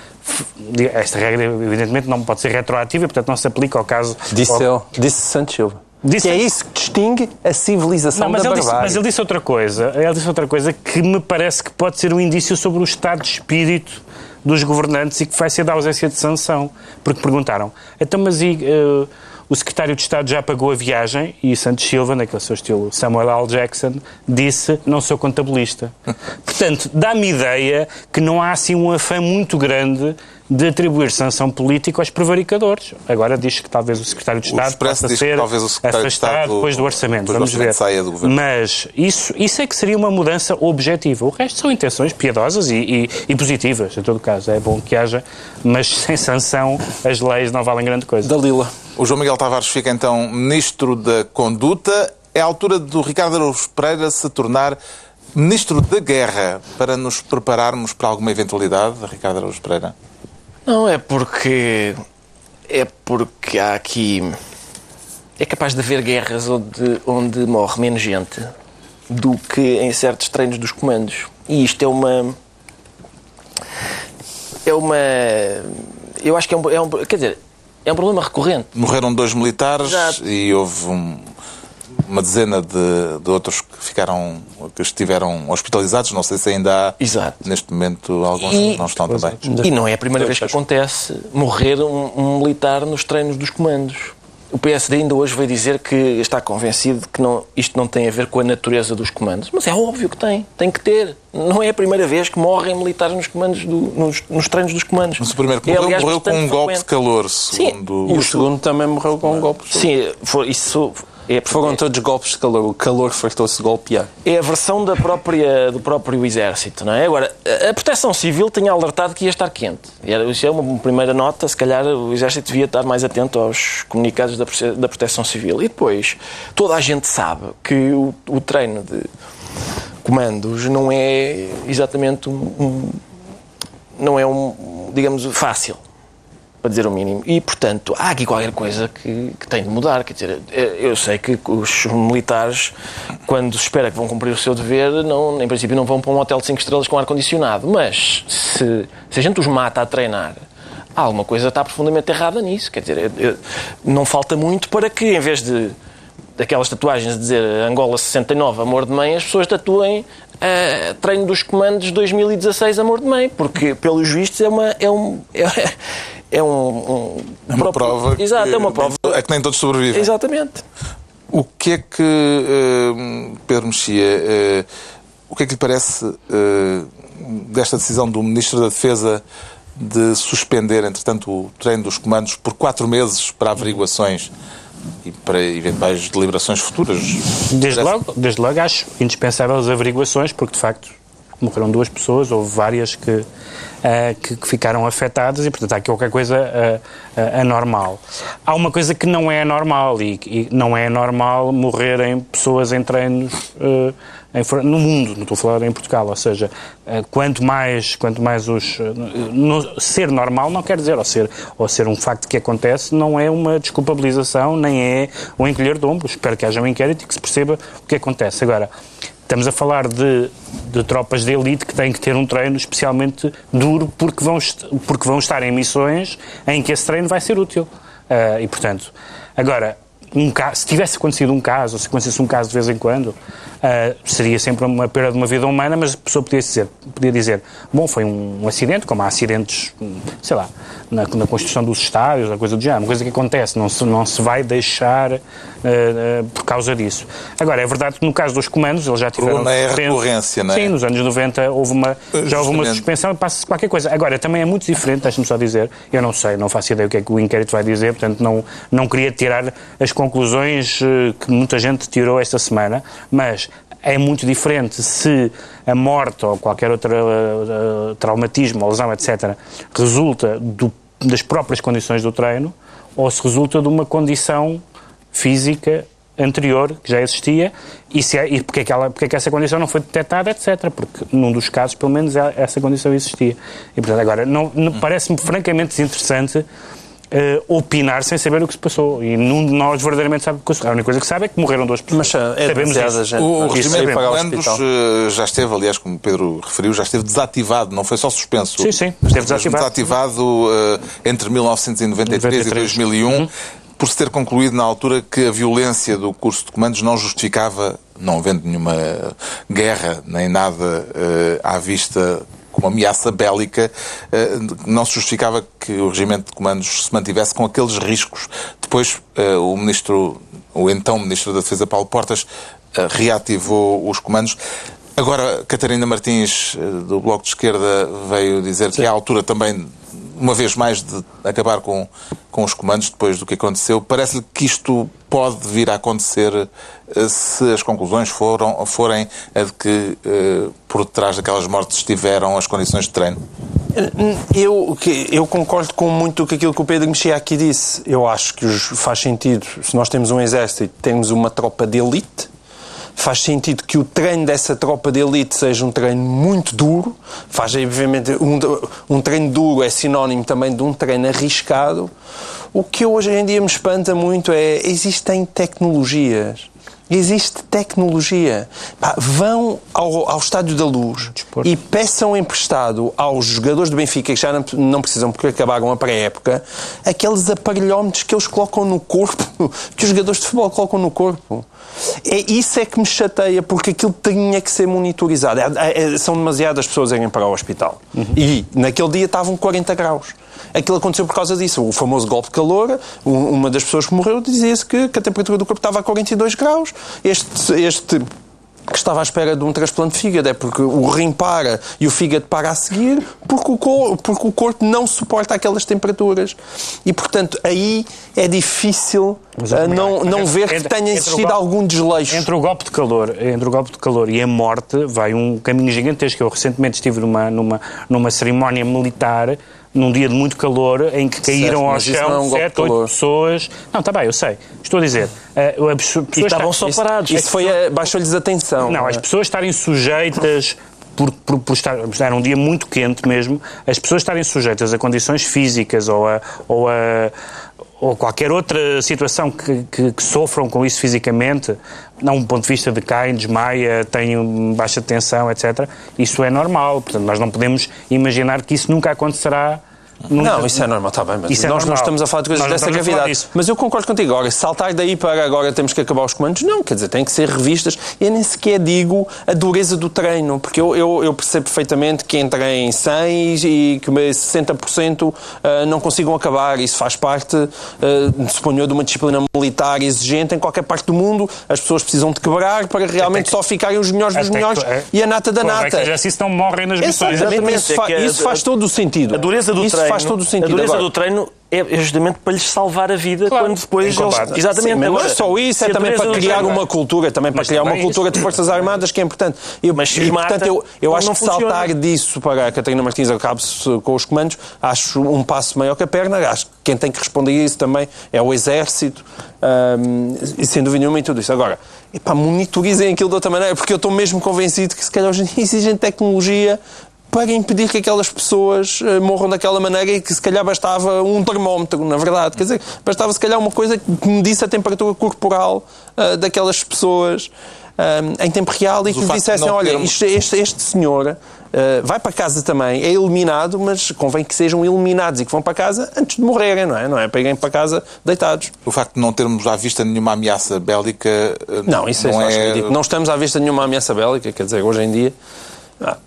esta regra, evidentemente, não pode ser retroativa, portanto, não se aplica ao caso. Disse, ao... disse Santos Silva. Disse... Que é isso que distingue a civilização não, mas da ele barbárie. Disse, mas ele disse outra coisa. Ele disse outra coisa que me parece que pode ser um indício sobre o estado de espírito dos governantes e que vai ser da ausência de sanção. Porque perguntaram, então, mas e, uh, o secretário de Estado já pagou a viagem e Santos Silva, naquele seu estilo Samuel L. Jackson, disse, não sou contabilista. Portanto, dá-me ideia que não há assim um afã muito grande de atribuir sanção política aos prevaricadores. Agora diz que talvez o secretário de Estado possa ser talvez o secretário afastado de Estado, depois do orçamento. Vamos ver. Saia do governo. Mas isso, isso é que seria uma mudança objetiva. O resto são intenções piedosas e, e, e positivas, em todo caso. É bom que haja, mas sem sanção as leis não valem grande coisa. Dalila. O João Miguel Tavares fica então Ministro da Conduta. É a altura do Ricardo Araújo Pereira se tornar Ministro da Guerra para nos prepararmos para alguma eventualidade, Ricardo Araújo Pereira? Não, é porque. É porque há aqui. É capaz de haver guerras onde, onde morre menos gente do que em certos treinos dos comandos. E isto é uma. É uma. Eu acho que é um. É um quer dizer, é um problema recorrente. Morreram dois militares Exato. e houve um, uma dezena de, de, outros que ficaram, que estiveram hospitalizados. Não sei se ainda há, Exato. neste momento, alguns e, não estão também. E não é a primeira vez que acontece morrer um, um militar nos treinos dos comandos. O PSD ainda hoje veio dizer que está convencido que não, isto não tem a ver com a natureza dos comandos. Mas é óbvio que tem. Tem que ter. Não é a primeira vez que morrem militares nos, comandos do, nos, nos treinos dos comandos. Mas o primeiro que morreu, é, aliás, morreu com um golpe de calor, segundo... Sim. E o segundo também morreu com um golpe de Sim, foi, isso É, Foram todos golpes de calor. O calor fartou-se golpear. é a versão da própria, do próprio exército, não é? Agora, a proteção civil tinha alertado que ia estar quente. Era, isso é uma primeira nota, se calhar o exército devia estar mais atento aos comunicados da, da proteção civil. E depois, toda a gente sabe que o, o treino de comandos não é exatamente um, um- não é um, digamos, fácil para dizer o mínimo. E, portanto, há aqui qualquer coisa que, que tem de mudar. Quer dizer, eh, eu sei que os militares, quando se espera que vão cumprir o seu dever, não, em princípio não vão para um hotel de 5 estrelas com ar-condicionado. Mas se, se a gente os mata a treinar, alguma coisa está profundamente errada nisso. Quer dizer, eh, eh, não falta muito para que, em vez de daquelas tatuagens de dizer Angola 69, amor de mãe, as pessoas tatuem eh, treino dos comandos 2016, amor de mãe, porque, pelos vistos, é uma. É um, é, é um, um É uma prova. Exato, que é uma prova. É que nem todos sobrevivem. Exatamente. O que é que, eh, Pedro Mexia, eh, o que é que lhe parece eh, desta decisão do Ministro da Defesa de suspender, entretanto, o treino dos comandos por quatro meses para averiguações e para eventuais deliberações futuras? Desde Parece- logo, desde logo acho indispensável as averiguações, porque de facto morreram duas pessoas, houve várias que, que, que ficaram afetadas e, portanto, há aqui qualquer coisa ah, ah, anormal. Há uma coisa que não é anormal e, e não é normal morrerem pessoas em treinos no mundo, não estou a falar em Portugal, ou seja, quanto mais, quanto mais os... no- ser normal não quer dizer, ou ser, ou ser um facto que acontece, não é uma desculpabilização, nem é um encolher de ombros. Espero que haja um inquérito e que se perceba o que acontece. Agora, Estamos a falar de, de tropas de elite que têm que ter um treino especialmente duro porque vão, porque vão estar em missões em que esse treino vai ser útil. Ah, e, portanto, agora, um ca- se tivesse acontecido um caso, se acontecesse um caso de vez em quando, ah, seria sempre uma perda de uma vida humana, mas a pessoa podia dizer, podia dizer bom, foi um, acidente, como há acidentes, sei lá, na, na construção dos estádios, a coisa do género, uma coisa que acontece, não se, não se vai deixar ah, ah, por causa disso. Agora, é verdade que no caso dos comandos, eles já tiveram... problema é a recorrência, não é? Sim, nos anos 90 houve uma, já houve uma suspensão e passa-se qualquer coisa. Agora, também é muito diferente, deixe-me só dizer, eu não sei, não faço ideia o que é que o inquérito vai dizer, portanto não, não queria tirar as conclusões eh, que muita gente tirou esta semana, mas é muito diferente se a morte ou qualquer outro eh, eh, traumatismo ou lesão, etc., resulta do- das próprias condições do treino ou se resulta de uma condição física anterior que já existia e, se é, e porque, é que ela, porque é que essa condição não foi detectada, etc. Porque num dos casos, pelo menos, a- essa condição existia. E, portanto, agora, não, não- parece-me francamente desinteressante eh, opinar sem saber o que se passou. E nenhum de nós verdadeiramente sabe o que se passou. A única coisa que sabe é que morreram duas pessoas. Mas é Sabemos isso. gente. O de o comandos hospital. eh, já esteve, aliás, como o Pedro referiu, já esteve desativado, não foi só suspenso. Sim, sim, esteve desativado. desativado eh, entre 1993 e 93. 2001, por se ter concluído na altura que a violência do curso de comandos não justificava, não havendo nenhuma guerra nem nada eh, à vista como ameaça bélica, eh, não se justificava que o regimento de comandos se mantivesse com aqueles riscos. Depois, eh, o ministro, o então ministro da Defesa, Paulo Portas, eh, reativou os comandos. Agora, Catarina Martins, do Bloco de Esquerda, veio dizer que é a altura também, uma vez mais, de acabar com, com os comandos depois do que aconteceu. Parece-lhe que isto pode vir a acontecer eh, se as conclusões foram, forem a de que eh, por detrás daquelas mortes estiveram as condições de treino. Eu, eu concordo com muito com aquilo que o Pedro Mexia aqui disse. Eu acho que faz sentido, se nós temos um exército temos uma tropa de elite, faz sentido que o treino dessa tropa de elite seja um treino muito duro. Faz, obviamente, um, um treino duro é sinónimo também de um treino arriscado. O que hoje em dia me espanta muito é existem tecnologias. Existe tecnologia. Pá, vão ao, ao Estádio da Luz e peçam emprestado aos jogadores do Benfica, que já não, não precisam porque acabaram a pré-época, aqueles aparelhómetros que eles colocam no corpo, que os jogadores de futebol colocam no corpo. É, isso é que me chateia, porque aquilo tinha que ser monitorizado. É- é- são demasiadas pessoas a irem para o hospital. E naquele dia estavam 40 graus. Aquilo aconteceu por causa disso. O famoso golpe de calor, um- uma das pessoas que morreu dizia-se que, que a temperatura do corpo estava a 42 graus. Este, este que estava à espera de um transplante de fígado. É porque o rim para e o fígado para a seguir, porque o, cor, porque o corpo não suporta aquelas temperaturas. E, portanto, aí é difícil uh, não, não ver que tenha existido golpe, algum desleixo. Entre o golpe de calor, entre o golpe de calor e a morte, vai um caminho gigantesco. Eu recentemente estive numa, numa, numa cerimónia militar num dia de muito calor, em que caíram certo, ao chão é um sete, oito pessoas. Não, está bem, eu sei. Estou a dizer. Uh, pessoas estavam só parados. Isso, isso foi baixou-lhes a atenção. Não, as é? pessoas estarem sujeitas. Por, por, por, estar, era um dia muito quente mesmo, as pessoas estarem sujeitas a condições físicas ou a, ou a, ou qualquer outra situação que, que, que, sofram com isso fisicamente, não do ponto de vista de caem, desmaia, têm baixa tensão, etc., isso é normal. Portanto, nós não podemos imaginar que isso nunca acontecerá. Não, isso é normal, está bem, mas isso é nós é não estamos a falar de coisas nós dessa gravidade. Mas eu concordo contigo. Agora, saltar daí para agora temos que acabar os comandos, não, quer dizer, tem que ser revistas. Eu nem sequer digo a dureza do treino, porque eu, eu, eu percebo perfeitamente que entrem 100 e que 60% eh, não consigam acabar. Isso faz parte, uh, suponho, de uma disciplina militar exigente em qualquer parte do mundo. As pessoas precisam de quebrar para realmente que, só ficarem os melhores dos melhores é, e a nata da nata. É que se não morrem nas missões. Exatamente, isso, fa é isso faz todo o sentido. A dureza do treino faz todo o sentido. A dureza Agora, do treino é justamente para lhes salvar a vida claro, quando depois eles... Exatamente. Sim, mas não é só isso, é também para criar uma cultura, também para criar uma cultura de Forças Armadas que é importante. Eu, mas e, portanto, eu, eu acho que funciona. saltar disso para a Catarina Martins acabe-se com os comandos, acho um passo maior que a perna. Acho que quem tem que responder a isso também é o Exército, um, e sem dúvida nenhuma em tudo isso. Agora, epá, monitorizem aquilo de outra maneira, porque eu estou mesmo convencido que se calhar hoje exigem tecnologia para impedir que aquelas pessoas uh, morram daquela maneira e que se calhar bastava um termómetro, na verdade. Quer dizer, bastava se calhar uma coisa que medisse a temperatura corporal uh, daquelas pessoas uh, em tempo real e que lhe dissessem, olha, este, este, este senhor vai para casa também, é eliminado, mas convém que sejam eliminados e que vão para casa antes de morrerem, não é? Não é para irem para casa deitados. O facto de não termos à vista nenhuma ameaça bélica... Não, isso é não é... Não estamos à vista nenhuma ameaça bélica, quer dizer, hoje em dia... Ah,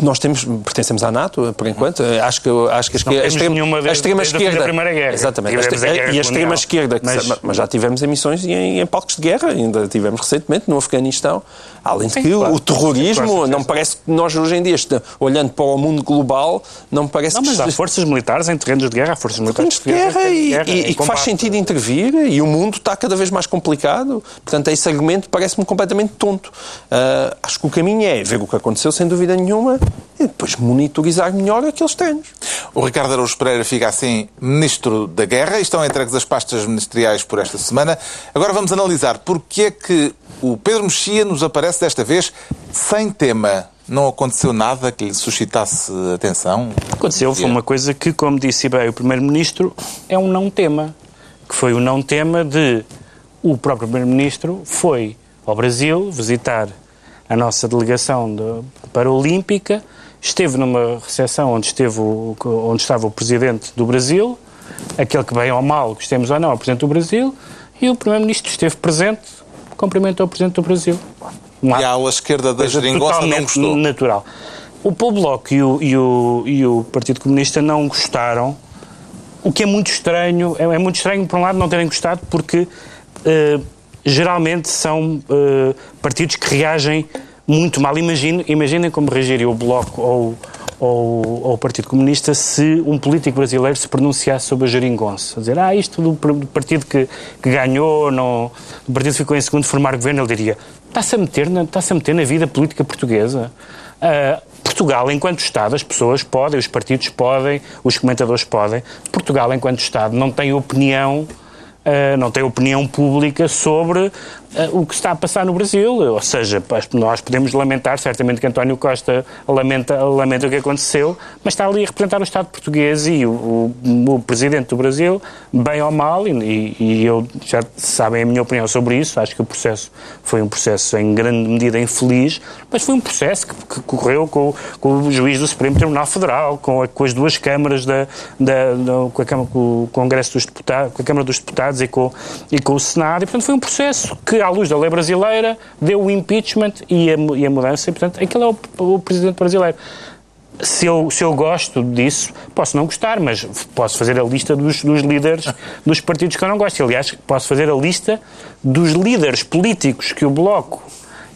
nós temos, pertencemos à NATO, por enquanto. Acho que, acho que a, extrema, a extrema esquerda. A Primeira Guerra. Exatamente. A, a, e a extrema esquerda. Mas, mas, já tivemos emissões em, em palcos de guerra, ainda tivemos recentemente no Afeganistão. Além de que claro. o terrorismo, não parece que nós hoje em dia, olhando para o mundo global, não parece não, que. Mas há forças militares em terrenos de guerra, há forças militares de guerra, guerra e, guerra, e, e que faz sentido intervir e o mundo está cada vez mais complicado. Portanto, esse argumento parece-me completamente tonto. Uh, acho que o caminho é ver o que aconteceu, sem dúvida nenhuma, e depois monitorizar melhor aqueles treinos. O Ricardo Araújo Pereira fica assim Ministro da Guerra e estão entregues as pastas ministeriais por esta semana. Agora vamos analisar porque é que o Pedro Mexia nos aparece desta vez sem tema. Não aconteceu nada que lhe suscitasse atenção? Aconteceu, foi uma coisa que, como disse bem o Primeiro-Ministro, é um não-tema. Que foi o não-tema de o próprio Primeiro-Ministro foi ao Brasil visitar a nossa delegação de, Paralímpica, esteve numa recepção onde, esteve o, onde estava o Presidente do Brasil, aquele que bem ou mal, gostemos ou não, é o Presidente do Brasil, e o Primeiro-Ministro esteve presente, cumprimentou o Presidente do Brasil. Um e a ala esquerda da geringonça não gostou. natural. O Bloco e o, e, o, e o Partido Comunista não gostaram, o que é muito estranho, é, é muito estranho, por um lado, não terem gostado, porque uh, geralmente são uh, partidos que reagem muito mal. Imagine, imaginem como reagiria o Bloco ou, ou, ou, o Partido Comunista se um político brasileiro se pronunciasse sobre a geringonça. Dizer, ah, isto do, do partido que, que ganhou, não, o partido ficou em segundo formar governo, ele diria, está-se a meter na, está a meter na vida política portuguesa. Uh, Portugal, enquanto Estado, as pessoas podem, os partidos podem, os comentadores podem. Portugal, enquanto Estado, não tem opinião Uh, não tem opinião pública sobre uh, o que está a passar no Brasil. Ou seja, nós podemos lamentar, certamente que António Costa lamenta, lamenta o que aconteceu, mas está ali a representar o Estado português e o, o, o Presidente do Brasil, bem ou mal, e, e, eu já sabem a minha opinião sobre isso, acho que o processo foi um processo em grande medida infeliz, mas foi um processo que, que correu com, com, o juiz do Supremo Tribunal Federal, com, a, com as duas câmaras da, da, da com, a Câmara, com o Congresso dos Deputados, com a Câmara dos Deputados e com, e com o Senado. E, portanto, foi um processo que, à luz da lei brasileira, deu o impeachment e a, e a mudança. E, portanto, aquele é o, o presidente brasileiro. Se eu, se eu gosto disso, posso não gostar, mas posso fazer a lista dos, dos líderes dos partidos que eu não gosto. Aliás, posso fazer a lista dos líderes políticos que o Bloco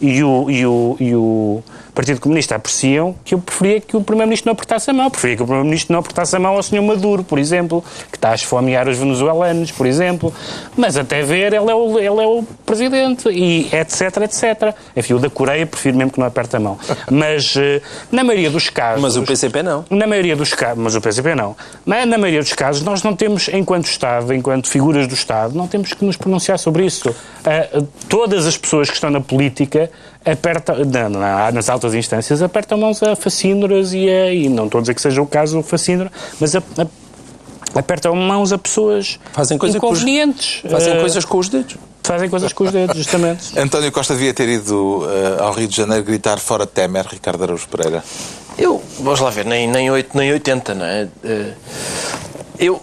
e o, e o, e o Partido Comunista apreciam, que eu preferia que o Primeiro-Ministro não apertasse a mão. Preferia que o Primeiro-Ministro não apertasse a mão ao Sr. Maduro, por exemplo, que está a esfomear os venezuelanos, por exemplo. Mas até ver, ele é o, ele é o Presidente, e etc, etc. Enfim, o da Coreia prefiro mesmo que não aperte a mão. Mas eh, na maioria dos casos... Mas o PCP não. Na maioria dos casos, mas o PCP não. Mas na maioria dos casos, nós não temos, enquanto Estado, enquanto figuras do Estado, não temos que nos pronunciar sobre isso. Uh, todas as pessoas que estão na política apertam, nas altas instâncias, apertam mãos a facínoras e, a, e não estou a dizer que seja o caso facínora, mas a, a, apertam mãos a pessoas fazem coisa inconvenientes. Com os, fazem uh, coisas com os dedos. Fazem coisas com os dedos, justamente. António Costa devia ter ido uh, ao Rio de Janeiro gritar fora Temer, Ricardo Araújo Pereira. Eu, vamos lá ver, nem, nem, 8, nem 80, não é? Uh, eu,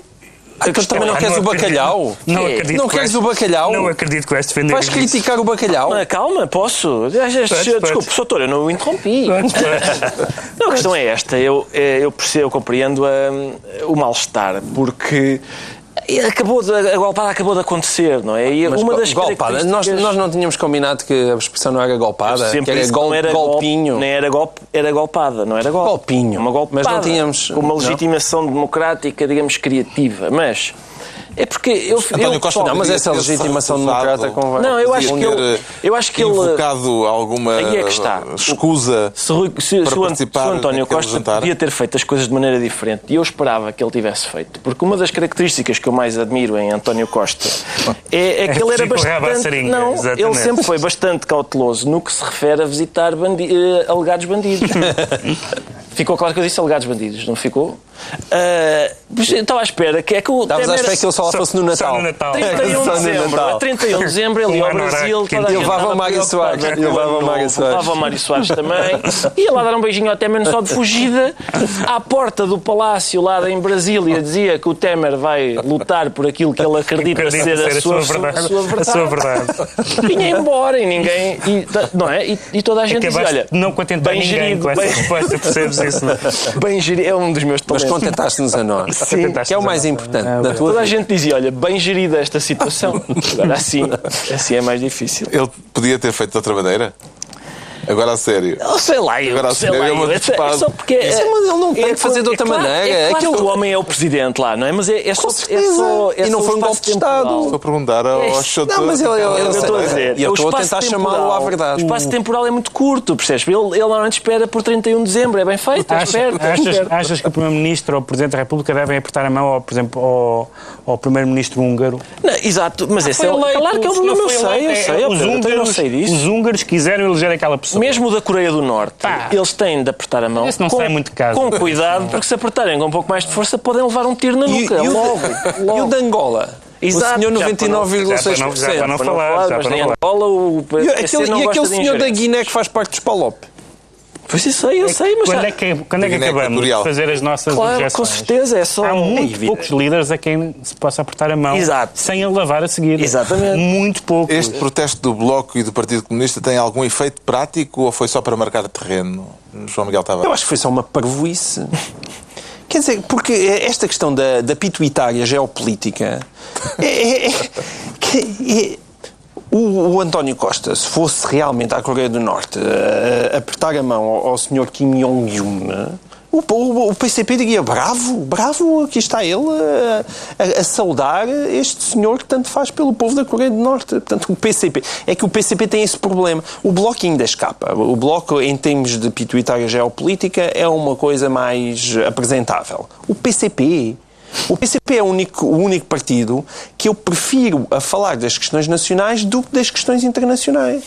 a então também não queres o bacalhau? Não, acredito não queres o bacalhau? Não acredito que vais defender Vais criticar o bacalhau? Não, calma, posso. Desculpe, doutor, eu não o interrompi. não, a questão é esta. Eu, é, eu percebo, eu compreendo um, o mal-estar, porque Acabou de, a golpada acabou de acontecer, não é? E Mas uma das golpada, nós, nós não tínhamos combinado que a expressão não era golpada, que era, gol, era golpinho. Nem era, golpe, era golpada, não era golpe. Golpinho. Uma golpada. Mas não tínhamos... Uma legitimação não. democrática, digamos, criativa. Mas é porque eu, António eu, Costa não, mas essa legitimação democrata convém. Não, eu acho que ele, eu acho que ele invocado alguma aí é que está. escusa se, se, se, o, se o António Costa jantar. podia ter feito as coisas de maneira diferente e eu esperava que ele tivesse feito, porque uma das características que eu mais admiro em António Costa é, é que é ele era bastante não, exatamente. ele sempre foi bastante cauteloso no que se refere a visitar bandi uh, alegados bandidos. Ficou claro que eu disse alegados bandidos, não ficou? Uh, estava à espera que é que o Estavas à espera que ele só lá fosse no Natal. Só no Natal. 31 de dezembro. A 31 de dezembro ele ia ao Brasil. E levava o Mário Soares. Levava o Mário Soares. Levava o Mário Soares também. Ia lá dar um beijinho ao Temer só de fugida. À porta do palácio lá em Brasília dizia que o Temer vai lutar por aquilo que ele acredita ser a sua, verdade. A sua verdade. sua verdade. Vinha embora e ninguém... E, não é? E, e toda a gente dizia, olha... Não contentar ninguém gerido, com essa resposta, percebes isso? Não? Bem gerido. É um dos meus talentos. Mas contentaste-nos a nós. Sim. Que é o mais importante. É, da tua Toda a gente dizia, olha, bem gerida esta situação. Agora assim, assim é mais difícil. Ele podia ter feito de outra maneira? Agora a sério. Eu sei lá, eu Agora, sei lá. Eu, é, é só porque. Isso, mas ele não tem é, que fazer de outra é claro, maneira. É claro Aquilo... que o homem é o presidente lá, não é? Mas é, é só. É só é e não foi um golpe de Estado. Estou a perguntar ao É, Choto. Não, mas ele, eu estou a dizer. E eu o estou a espaço tentar temporal- chamá-lo à verdade. O espaço temporal é muito curto, percebes? Ele, ele normalmente espera por 31 de dezembro, é bem feito, é Achas, é que o Primeiro-Ministro ou o Presidente da República devem apertar a mão, ao, por exemplo, ao, ao Primeiro-Ministro húngaro? Não, exato, mas esse é Claro que é o problema, eu sei, eu sei, É, os húngaros quiseram eleger aquela pessoa. Mesmo o da Coreia do Norte, Pá. eles têm de apertar a mão. Esse não com, sai muito de casa. Com cuidado, porque se apertarem com um pouco mais de força, podem levar um tiro na E, nuca. e o, logo, logo. e o de Angola? Exato, o senhor já para não- 99,6%. já para não- já para não Para falar, mas em não Angola o E aquele, não e aquele de senhor da. Guiné que faz parte dos PALOP? Pois isso sei, eu sei, mas quando já- é que, quando é que Guiné acabamos de fazer as nossas Claro, objeções? com certeza, é só... Há muito evidente. poucos líderes a quem se possa apertar a mão Exato. sem a lavar a seguir. Exatamente. Muito pouco. Este protesto do Bloco e do Partido Comunista tem algum efeito prático ou foi só para marcar terreno? João Miguel Tavares. Eu acho que foi só uma parvoíce. Quer dizer, porque esta questão da, da pituitária geopolítica é, é- é- é- o, o António Costa, se fosse realmente à Coreia do Norte eh, apertar a mão ao, ao Sr. Kim Jong-un, o, o- o PCP diria bravo, bravo, aqui está ele a, a- a saudar este senhor que tanto faz pelo povo da Coreia do Norte. Portanto, o PCP. É que o PCP tem esse problema. O Bloco ainda escapa. O Bloco, em termos de pituitária geopolítica, é uma coisa mais apresentável. O PCP. O PCP é o único, o único partido que eu prefiro a falar das questões nacionais do que das questões internacionais.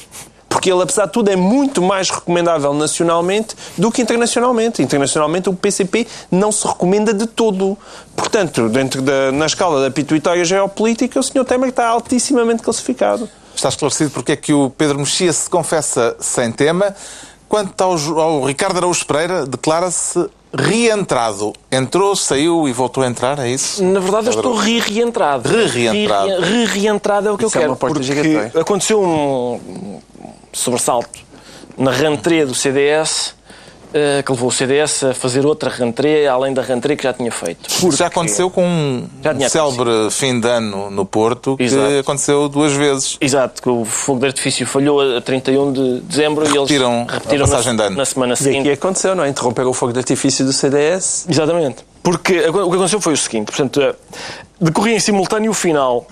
Porque ele, apesar de tudo, é muito mais recomendável nacionalmente do que internacionalmente. Internacionalmente, o PCP não se recomenda de todo. Portanto, dentro da, na escala da pituitária geopolítica, o Sr. Temer está altissimamente classificado. Está esclarecido porque é que o Pedro Mexia se confessa sem tema. Quanto ao, ao Ricardo Araújo Pereira, declara-se reentrado. Entrou, saiu e voltou a entrar, é isso? Na verdade, eu estou re-reentrado. Re-reentrado. Re- Re-reentrado é o que Isso eu é quero. uma porta porque gigante. aconteceu um sobressalto na rentrée do CDS que levou o CDS a fazer outra rentrée, além da rentrée que já tinha feito. Porque Já aconteceu com um Já tinha célebre fim de ano no Porto, que Exato. aconteceu duas vezes. Exato, que o fogo de artifício falhou a 31 de dezembro e eles Repetiram repetiram a passagem na, de ano. na semana E aqui seguinte. aconteceu, não é? Interromperam o fogo de artifício do CDS. Exatamente. Porque o que aconteceu foi o seguinte, portanto, eh, decorria em simultâneo o final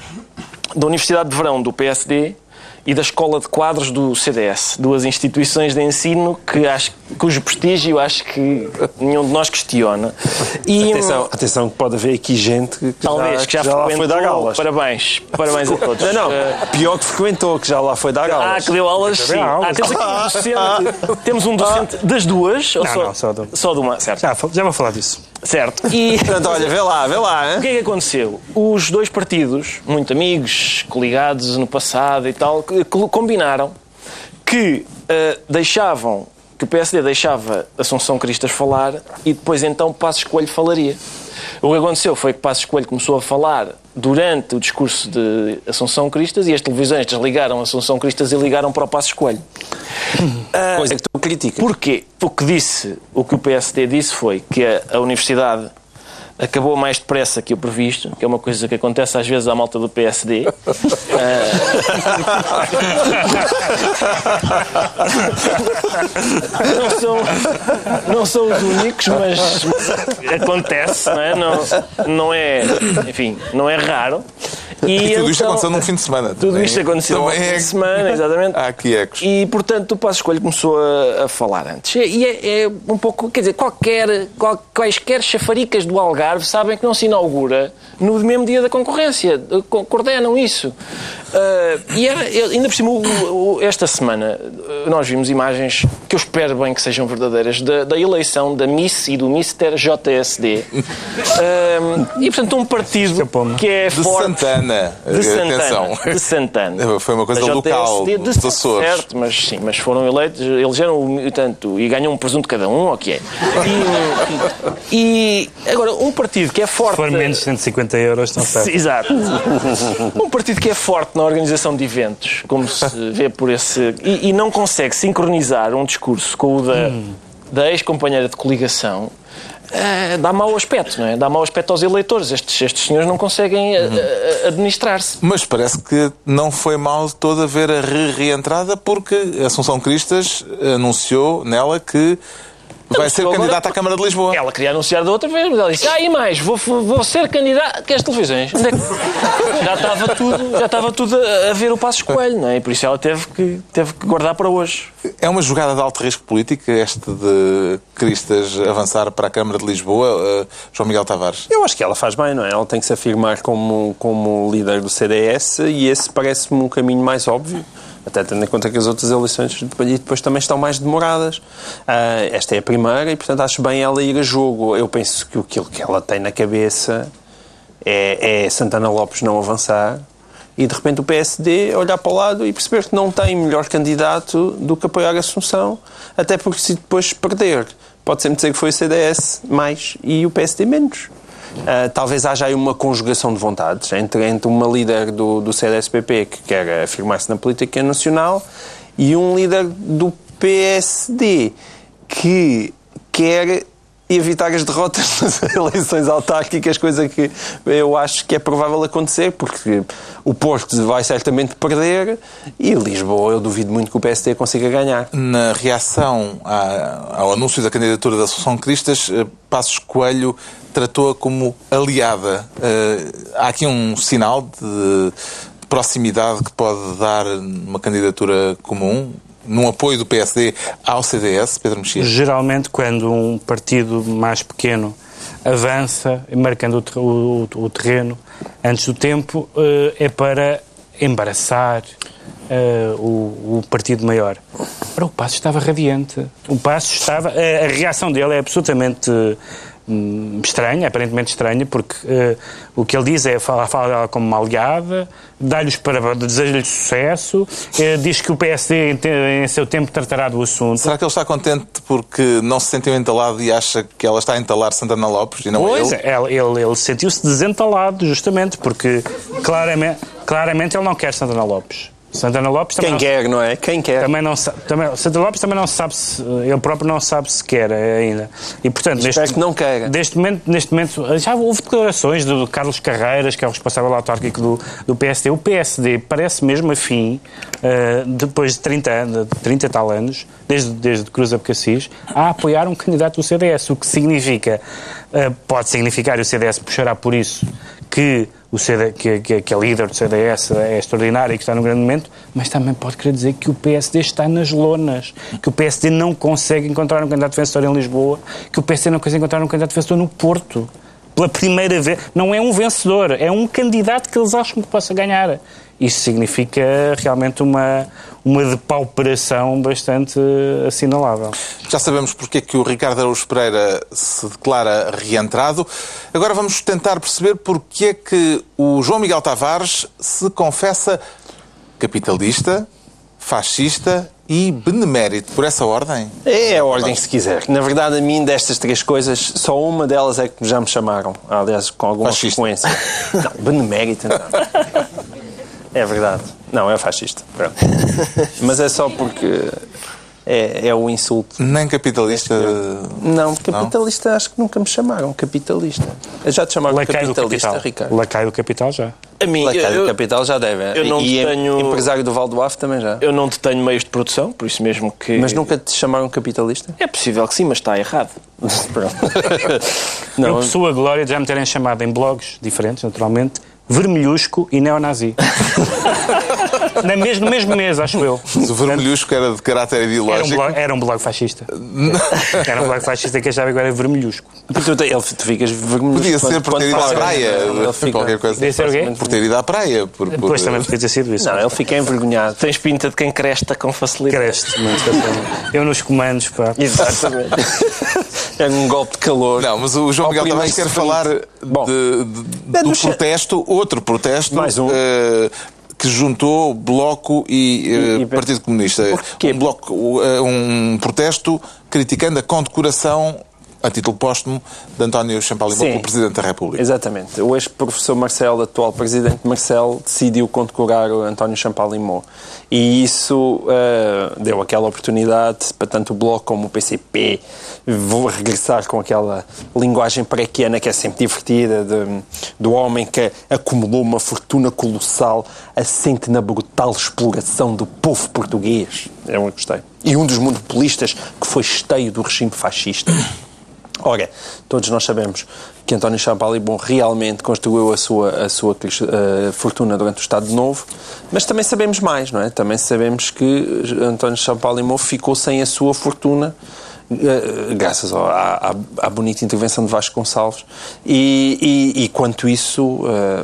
da Universidade de Verão do PSD e da Escola de Quadros do CDS, duas instituições de ensino que acho, cujo prestígio acho que nenhum de nós questiona. E, Atenção, atenção que pode haver aqui gente que Talvez, já, que já, lá foi frequentou. dar aulas. Parabéns. Parabéns a todos. Não, não, Eh, pior que frequentou, que já lá foi dar Ah, aulas. que deu aulas, sim. aulas. Ah, temos aqui um docente. Temos um docente das duas? ou Não, só, não, só de- só de uma, certo. Já, já vou falar disso. Certo. E Portanto, olha, vê lá, vê lá. o Hein? que é que aconteceu? Os dois partidos, muito amigos, coligados no passado e tal, combinaram que eh, deixavam, que o PSD deixava Assunção Cristas falar e depois então Passos Coelho falaria. O que aconteceu foi que Passos Coelho começou a falar durante o discurso de Assunção Cristas e as televisões desligaram Assunção Cristas e ligaram para o Passos Coelho. Coisa que tu criticas. Porquê? O que disse, o que o PSD disse foi que a, a universidade acabou mais depressa que o previsto, que é uma coisa que acontece às vezes à malta do PSD. Ah, não, são, não são os únicos, mas, mas acontece, não é? Não, não é, enfim, não é raro. E tudo isto então- aconteceu num fim de semana. Tudo Também- isto aconteceu num fim é- de semana, exatamente. Há aqui ecos. E, portanto, o Passo Escolho começou a, a falar antes. E é, é um pouco, quer dizer, qualquer, qual- quaisquer chafaricas do Algarve sabem que não se inaugura no mesmo dia da concorrência. Co- Coordenam isso. Ah, e era, ainda por cima, o- o- esta semana, ah, nós vimos imagens que eu espero bem que sejam verdadeiras da, da eleição da Miss e do Mister JSD. Ah, e, portanto, um partido Escapou-me. que é De forte... Santana. De Santana. Atenção. De Santana. Foi uma coisa local dos Açores. Certo, mas sim, mas foram eleitos, elegeram o- tanto e ganham um presunto cada um, o que é. E, e agora, um partido que é forte. Se for menos de 150 euros, não Sim, está. Exato. Um partido que é forte na organização de eventos, como se vê por esse. E, e não consegue sincronizar um discurso com o da, da ex-companheira de coligação. Eh, dá mau aspecto, não é? Dá mau aspecto aos eleitores. Estes, estes senhores não conseguem eh, eh, administrar-se. Mas parece que não foi mal de toda ver a re- reentrada, porque Assunção Cristas anunciou nela que vai ser candidata à Câmara de Lisboa. Ela queria anunciar da outra vez, mas ela disse: Ah, e mais, vou, vou ser candidata. Que as televisões? Onde é que- Já estava tudo, já estava tudo a, ver o passo coelho, não é? E por isso ela teve que, teve que guardar para hoje. É uma jogada de alto risco político, este de Cristas avançar para a Câmara de Lisboa, eh, João Miguel Tavares. Eu acho que ela faz bem, não é? Ela tem que se afirmar como, como líder do CDS e esse parece-me um caminho mais óbvio. Até tendo em conta que as outras eleições depois, também estão mais demoradas. Ah, esta é a primeira e, portanto, acho bem ela ir a jogo. Eu penso que aquilo que ela tem na cabeça é, é Santana Lopes não avançar e, de repente, o PSD olhar para o lado e perceber que não tem melhor candidato do que apoiar a Assunção, até porque se depois perder, pode sempre dizer que foi o CDS mais e o PSD menos. Ah, talvez haja aí uma conjugação de vontades entre, entre uma líder do, do CDS-PP que quer afirmar-se na política nacional e um líder do PSD que quer evitar as derrotas nas eleições autárquicas, coisa que eu acho que é provável acontecer, porque o Porto vai certamente perder e Lisboa eu duvido muito que o PSD consiga ganhar. Na reação ao anúncio da candidatura da Assunção Cristas, eh, Passos Coelho tratou-a como aliada. Eh, Há aqui um sinal de proximidade que pode dar uma candidatura comum, num apoio do PSD ao CDS, Pedro Mexia? Geralmente, quando um partido mais pequeno avança, marcando o o, o terreno antes do tempo, eh, é para embaraçar eh, o, o partido maior. Ora, o Passo estava radiante. O Passo estava. A, a reação dele é absolutamente hum, estranha, aparentemente estranha, porque eh, o que ele diz é fala, fala dela como uma aliada, dá-lhes para deseja-lhe sucesso, eh, diz que o PSD em, em seu tempo tratará do assunto. Será que ele está contente porque não se sentiu entalado e acha que ela está a entalar Santana Lopes e não Pois, ele? ele, ele, ele sentiu-se desentalado, justamente, porque claramente, claramente ele não quer Santana Lopes. Santana Lopes também Quem não, quer, não é? Quem quer. também não também, Santana Lopes também não sabe se, ele próprio não sabe se quer ainda. E portanto, Espero que não queira. Neste momento, neste momento, já houve declarações do Carlos Carreiras, que é o responsável autárquico do, do PSD. O PSD parece mesmo afim, uh, depois de 30, anos, 30 tal anos, desde, desde Cruz a Cassis, a apoiar um candidato do CDS, o que significa, uh, pode significar, e o CDS puxará por isso, que o CD, que, que, que a líder do CDS é extraordinária e que está num grande momento, mas também pode querer dizer que o PSD está nas lonas, que o PSD não consegue encontrar um candidato vencedor em Lisboa, que o PSD não consegue encontrar um candidato vencedor no Porto. Pela primeira vez, não é um vencedor, é um candidato que eles acham que possa ganhar. Isso significa realmente uma, uma depauperação bastante assinalável. Já sabemos porque é que o Ricardo Araújo Pereira se declara reentrado. Agora vamos tentar perceber porque é que o João Miguel Tavares se confessa capitalista, fascista e benemérito. Por essa ordem? É a ordem, se quiser. Na verdade, a mim, destas três coisas, só uma delas é que já me chamaram. Aliás, com alguma Fascista. frequência. Não, benemérito não. É verdade. Não, é fascista. Pronto. Mas é só porque é, é o insulto. Nem capitalista. Não, capitalista acho que nunca me chamaram capitalista. Já te chamaram Lacai do capitalista, capital. Ricardo? Lacai do capital já. A mim, Lacai do eu, capital já deve. eu não e tenho- empresário do Valdoaf também já. eu não detenho meios de produção, por isso mesmo que... Mas nunca te chamaram capitalista? É possível que sim, mas está errado. Pronto. Eu Não, possuo a glória de já me terem chamado em blogs diferentes, naturalmente, vermelhusco e neonazi. Na mes- no mesmo mês, acho eu. Mas o vermelhusco era de caráter Era um, ideológico. blog, era um blog fascista. Era um blog fascista que achava que era vermelhusco. tu, te- ele, tu ficas vermelho. Podia ser por quando ter ido à praia, fica- qualquer coisa. Podia ser o quê? Por ter ido à praia. Por, por... Depois também podia ter sido isso. Não, ele fica envergonhado. Tens pinta de quem cresta com facilidade. Cresce muito. Eu nos comandos, pá. Exatamente. é um golpe de calor. Não, mas o João Miguel também quer falar Bom. de, de- É do protesto, outro protesto, Mais um. eh, que juntou Bloco e, eh, E- e- Partido Comunista. Porquê? Um, bloco, eh, um protesto criticando a condecoração a título póstumo de António Champalimau como Presidente da República. Exatamente. O ex-professor Marcelo, atual presidente Marcelo, decidiu condecorar o António Champalimau. E isso eh, deu aquela oportunidade para tanto o Bloco como o PCP vou regressar com aquela linguagem prequiana que é sempre divertida, de- do homem que acumulou uma fortuna colossal assente na brutal exploração do povo português. Eu gostei. E um dos monopolistas que foi esteio do regime fascista. Ora, todos nós sabemos que António Champalimau realmente construiu a sua, a sua eh, fortuna durante o Estado Novo, mas também sabemos mais, não é? Também sabemos que António Champalimau ficou sem a sua fortuna graças ao- à, à- à bonita intervenção de Vasco Gonçalves e, e, e quanto isso eh,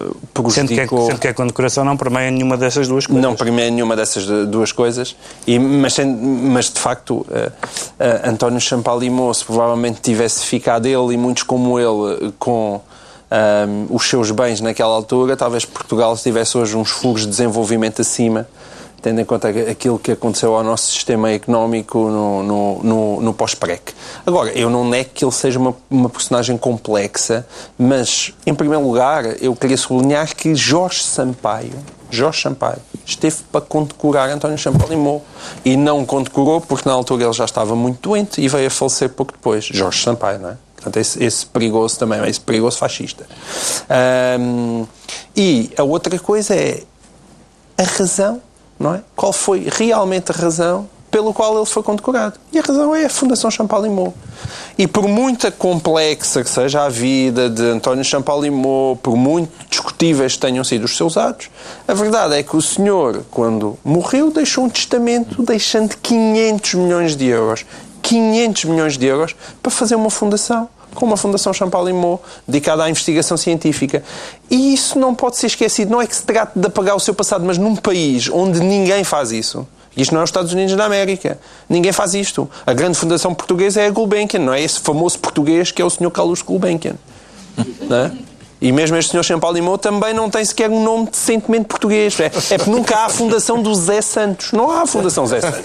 Sendo que, prejudicou... sendo que a condecoração não permeia nenhuma dessas duas coisas. Não permeia nenhuma dessas de- duas coisas, e, mas, mas de facto eh, eh, António Champalimau, se provavelmente tivesse ficado ele e muitos como ele eh, com ahm, os seus bens naquela altura, talvez Portugal tivesse hoje uns fluxos de desenvolvimento acima, tendo em conta aquilo que aconteceu ao nosso sistema económico no, no, no, no pós-PREC. Agora, eu não nego que ele seja uma, uma personagem complexa, mas, em primeiro lugar, eu queria sublinhar que Jorge Sampaio, Jorge Sampaio, esteve para condecorar António Champalimau e não condecorou porque na altura ele já estava muito doente e veio a falecer pouco depois. Jorge Sampaio, não é? Portanto, esse, esse perigoso também, esse perigoso fascista. Ahm, e a outra coisa é a razão, não é? Qual foi realmente a razão pelo qual ele foi condecorado? E a razão é a Fundação Champalimau. E por muita complexa que seja a vida de António Champalimau, por muito discutíveis que tenham sido os seus atos, a verdade é que o senhor, quando morreu, deixou um testamento deixando 500 milhões de euros. 500 milhões de euros para fazer uma fundação como a Fundação Champalimau, dedicada à investigação científica. E isso não pode ser esquecido. Não é que se trate de apagar o seu passado, mas num país onde ninguém faz isso. Isto não é os Estados Unidos da América. Ninguém faz isto. A grande fundação portuguesa é a Gulbenkian, não é? Esse famoso português que é o Sr. Carlos Gulbenkian. Não é? E mesmo este Sr. Champalimau também não tem sequer um nome decentemente português. É, é porque nunca há a fundação do Zé Santos. Não há a fundação Zé Santos.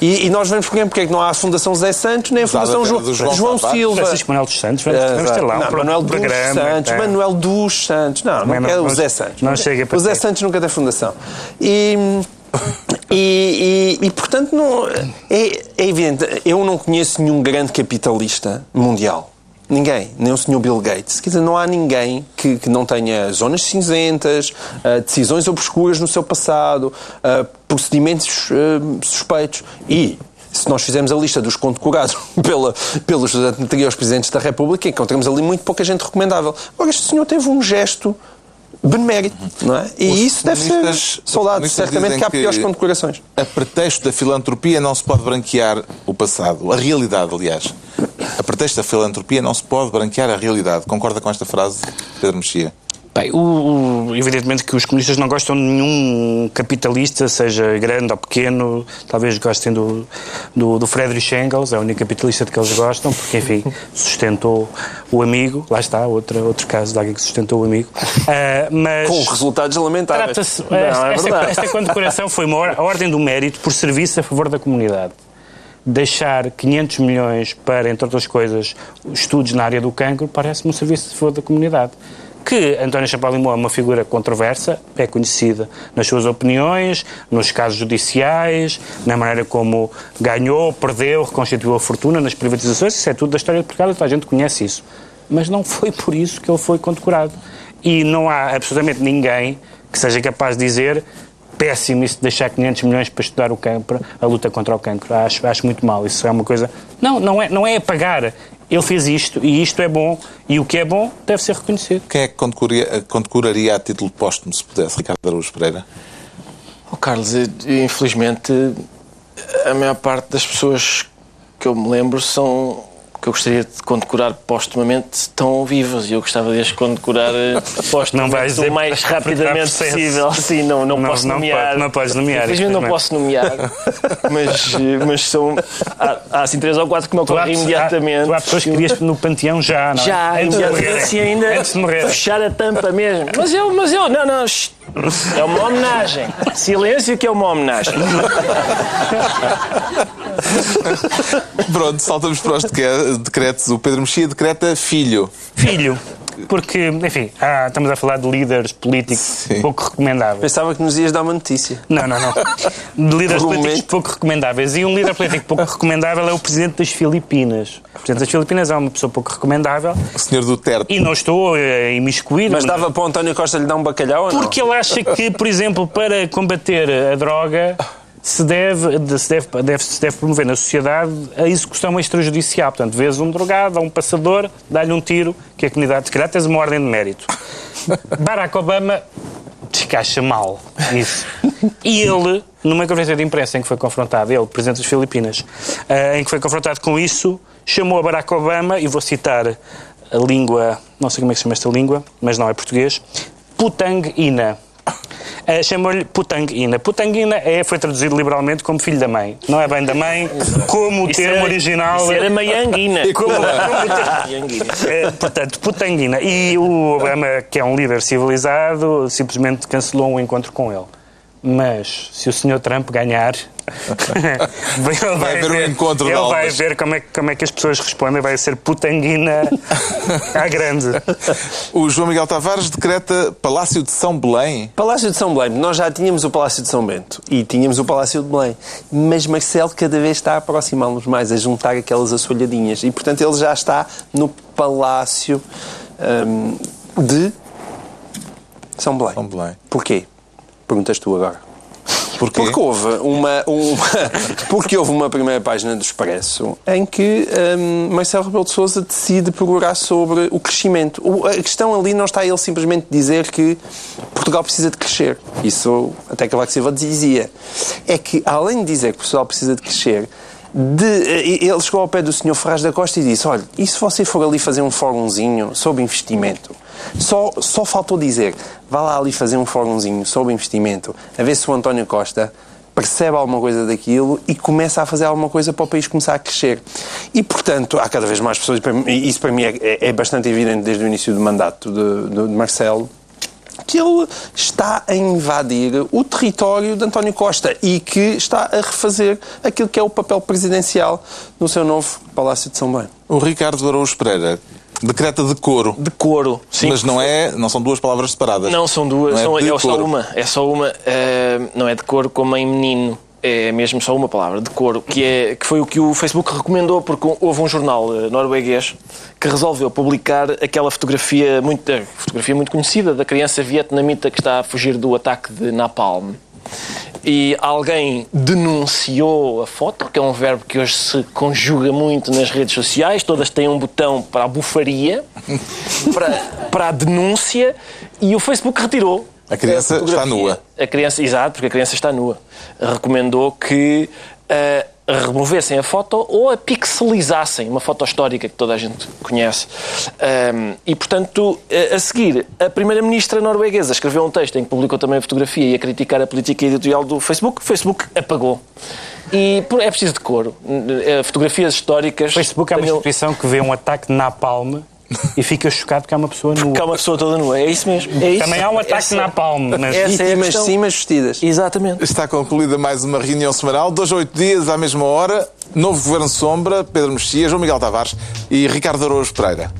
E, e nós vemos porquê, porque é que não há a Fundação Zé Santos nem a Fundação do João João, Tavares. Silva. Francisco Manuel dos Santos, vamos, vamos ter lá um não, Manuel dos programa. Santos, tá. Manuel dos Santos. Não, não, não- é o Zé Santos. não chega para o Zé ter. Santos nunca tem fundação. E, E, e, e, portanto, não, é, é evidente, eu não conheço nenhum grande capitalista mundial. Ninguém, nem o Sr. Bill Gates. Quer dizer, não há ninguém que, que não tenha zonas cinzentas, uh, decisões obscuras no seu passado, uh, procedimentos uh, suspeitos. E, se nós fizermos a lista dos condecorados pela, pelos anteriores presidentes da República, encontramos ali muito pouca gente recomendável. Agora, este senhor teve um gesto benemérito, não é? E Os isso deve ser saudado. Certamente que há piores condecorações. A pretexto da filantropia não se pode branquear o passado. A realidade, aliás. A pretexto da filantropia não se pode branquear a realidade. Concorda com esta frase, Pedro Mexia? Bem, o, o, evidentemente que os comunistas não gostam de nenhum capitalista, seja grande ou pequeno. Talvez gostem do, do, do Friedrich Engels, é o único capitalista de que eles gostam, porque, enfim, sustentou o amigo. Lá está, outra, outro caso de alguém que sustentou o amigo. Uh, mas Com resultados lamentáveis. Não, é esta, esta condecoração foi uma a ordem do mérito por serviço a favor da comunidade deixar 500 milhões para, entre outras coisas, estudos na área do cancro, parece-me um serviço a favor da comunidade que António Chapéu Limão é uma figura controversa, é conhecida nas suas opiniões, nos casos judiciais, na maneira como ganhou, perdeu, reconstituiu a fortuna nas privatizações, isso é tudo da história de Portugal, toda a gente conhece isso. Mas não foi por isso que ele foi condecorado. E não há absolutamente ninguém que seja capaz de dizer péssimo isso de deixar 500 milhões para estudar o cancro, a luta contra o cancro. Acho, acho muito mal. Isso é uma coisa. Não, não é, não é apagar ele fez isto e isto é bom e o que é bom deve ser reconhecido. Quem é que condecoraria a título póstumo, se pudesse, Ricardo Araújo Pereira? Oh, Carlos, infelizmente a maior parte das pessoas que eu me lembro são que eu gostaria de condecorar postumamente estão vivas e eu gostava de as condecorar eh, postumamente o mais rapidamente possível. Sim, não, não, não posso não nomear. Pode, não podes nomear. Infelizmente não posso nomear, mas, eh, mas são. Há, há assim três ou quatro que me ocorrem imediatamente. Tu há pessoas que querias no panteão já, não é? Já, antes de morrer. Assim, ainda antes de morrer. Fechar a tampa mesmo. Mas eu, mas eu, não, não. É uma homenagem. Silêncio que é uma homenagem. Pronto, saltamos para os decretos. O Pedro Mexia decreta filho. Filho. Porque, enfim, ah, estamos a falar de líderes políticos Sim. pouco recomendáveis. Pensava que nos ias dar uma notícia. Não, não, não. De líderes políticos pouco recomendáveis. E um líder político pouco recomendável é o presidente das Filipinas. O presidente das Filipinas é uma pessoa pouco recomendável. O senhor Duterte. E não estou a imiscuir. Mas dava para o António Costa lhe dar um bacalhau Porque ele acha que, por exemplo, para combater a droga se deve, se deve, deve, se deve promover na sociedade a execução extrajudicial. Portanto, vês um drogado, um passador, dá-lhe um tiro, que a comunidade, se calhar tens uma ordem de mérito. Barack Obama descaixa mal isso. E ele, numa conferência de imprensa em que foi confrontado, ele, presidente das Filipinas, uh, em que foi confrontado com isso, chamou a Barack Obama, e vou citar a língua, não sei como é que se chama esta língua, mas não é português, Putang Ina uh, chamou-lhe Putanguina. Putanguina é, foi traduzido liberalmente como filho da mãe. Não é bem da mãe, como o termo era, original. Isso era Maianguina. Como, como é, portanto, Putanguina. E o Obama, que é um líder civilizado, simplesmente cancelou um encontro com ele. Mas se o Sr. Trump ganhar, ele vai, haver um encontro Ele vai ver como é, como é que as pessoas respondem, vai ser putanguina à grande. O João Miguel Tavares decreta Palácio de São Belém. Palácio de São Belém. Nós já tínhamos o Palácio de São Bento e tínhamos o Palácio de Belém. Mas Marcelo cada vez está a aproximá-los mais, a juntar aquelas assolhadinhas. E, portanto, ele já está no Palácio hum, de São Belém. São Belém. Porquê? Perguntas tu agora. Porquê? Porque houve uma, uma, porque houve uma primeira página do Expresso em que um, Marcelo Rebelo de Sousa decide procurar sobre o crescimento. O, a questão ali não está ele simplesmente dizer que Portugal precisa de crescer. Isso até Cavaco Silva dizia. É que, além de dizer que Portugal precisa de crescer, de, ele chegou ao pé do Sr. Ferraz da Costa e disse: Olha, e se você for ali fazer um fórumzinho sobre investimento? Só, só faltou dizer: vá lá ali fazer um fórumzinho sobre investimento, a ver se o António Costa percebe alguma coisa daquilo e começa a fazer alguma coisa para o país começar a crescer. E, portanto, há cada vez mais pessoas, e isso para mim é, é bastante evidente desde o início do mandato de, de, de Marcelo, que ele está a invadir o território de António Costa e que está a refazer aquilo que é o papel presidencial no seu novo Palácio de São Bento. O Ricardo Araújo Pereira Decreta decoro. Decoro, sim. Mas não, é, não são duas palavras separadas. Não, são duas. Não é são- é, só uma. É só uma. eh, não é decoro como em menino. É mesmo só uma palavra, decoro, que, é, que foi o que o Facebook recomendou, porque houve um jornal eh, norueguês que resolveu publicar aquela fotografia muito, eh, fotografia muito conhecida da criança vietnamita que está a fugir do ataque de Napalm. E alguém denunciou a foto, que é um verbo que hoje se conjuga muito nas redes sociais. Todas têm um botão para a bufaria, para, para a denúncia, e o Facebook retirou. A criança fotografia. está nua. A criança, exato, porque a criança está nua. Recomendou que ah, removessem a foto ou a pixelizassem, uma foto histórica que toda a gente conhece. Ahm, e, portanto, a- a seguir, a primeira-ministra norueguesa escreveu um texto em que publicou também a fotografia e a criticar a política editorial do Facebook. O Facebook apagou. E é preciso de coro. Eh, Fotografias históricas. O Facebook é uma tenham- instituição que vê um ataque na palma e fica chocado porque há uma pessoa nua. que há uma pessoa toda nua. É isso mesmo. É isso. Também há um ataque Essa- na palma, mas essa é a questão. sim, mas vestidas. Exatamente. Está concluída mais uma reunião semanal, dois a oito dias, à mesma hora. Novo Governo Sombra, Pedro Mexias, João Miguel Tavares e Ricardo Araújo Pereira.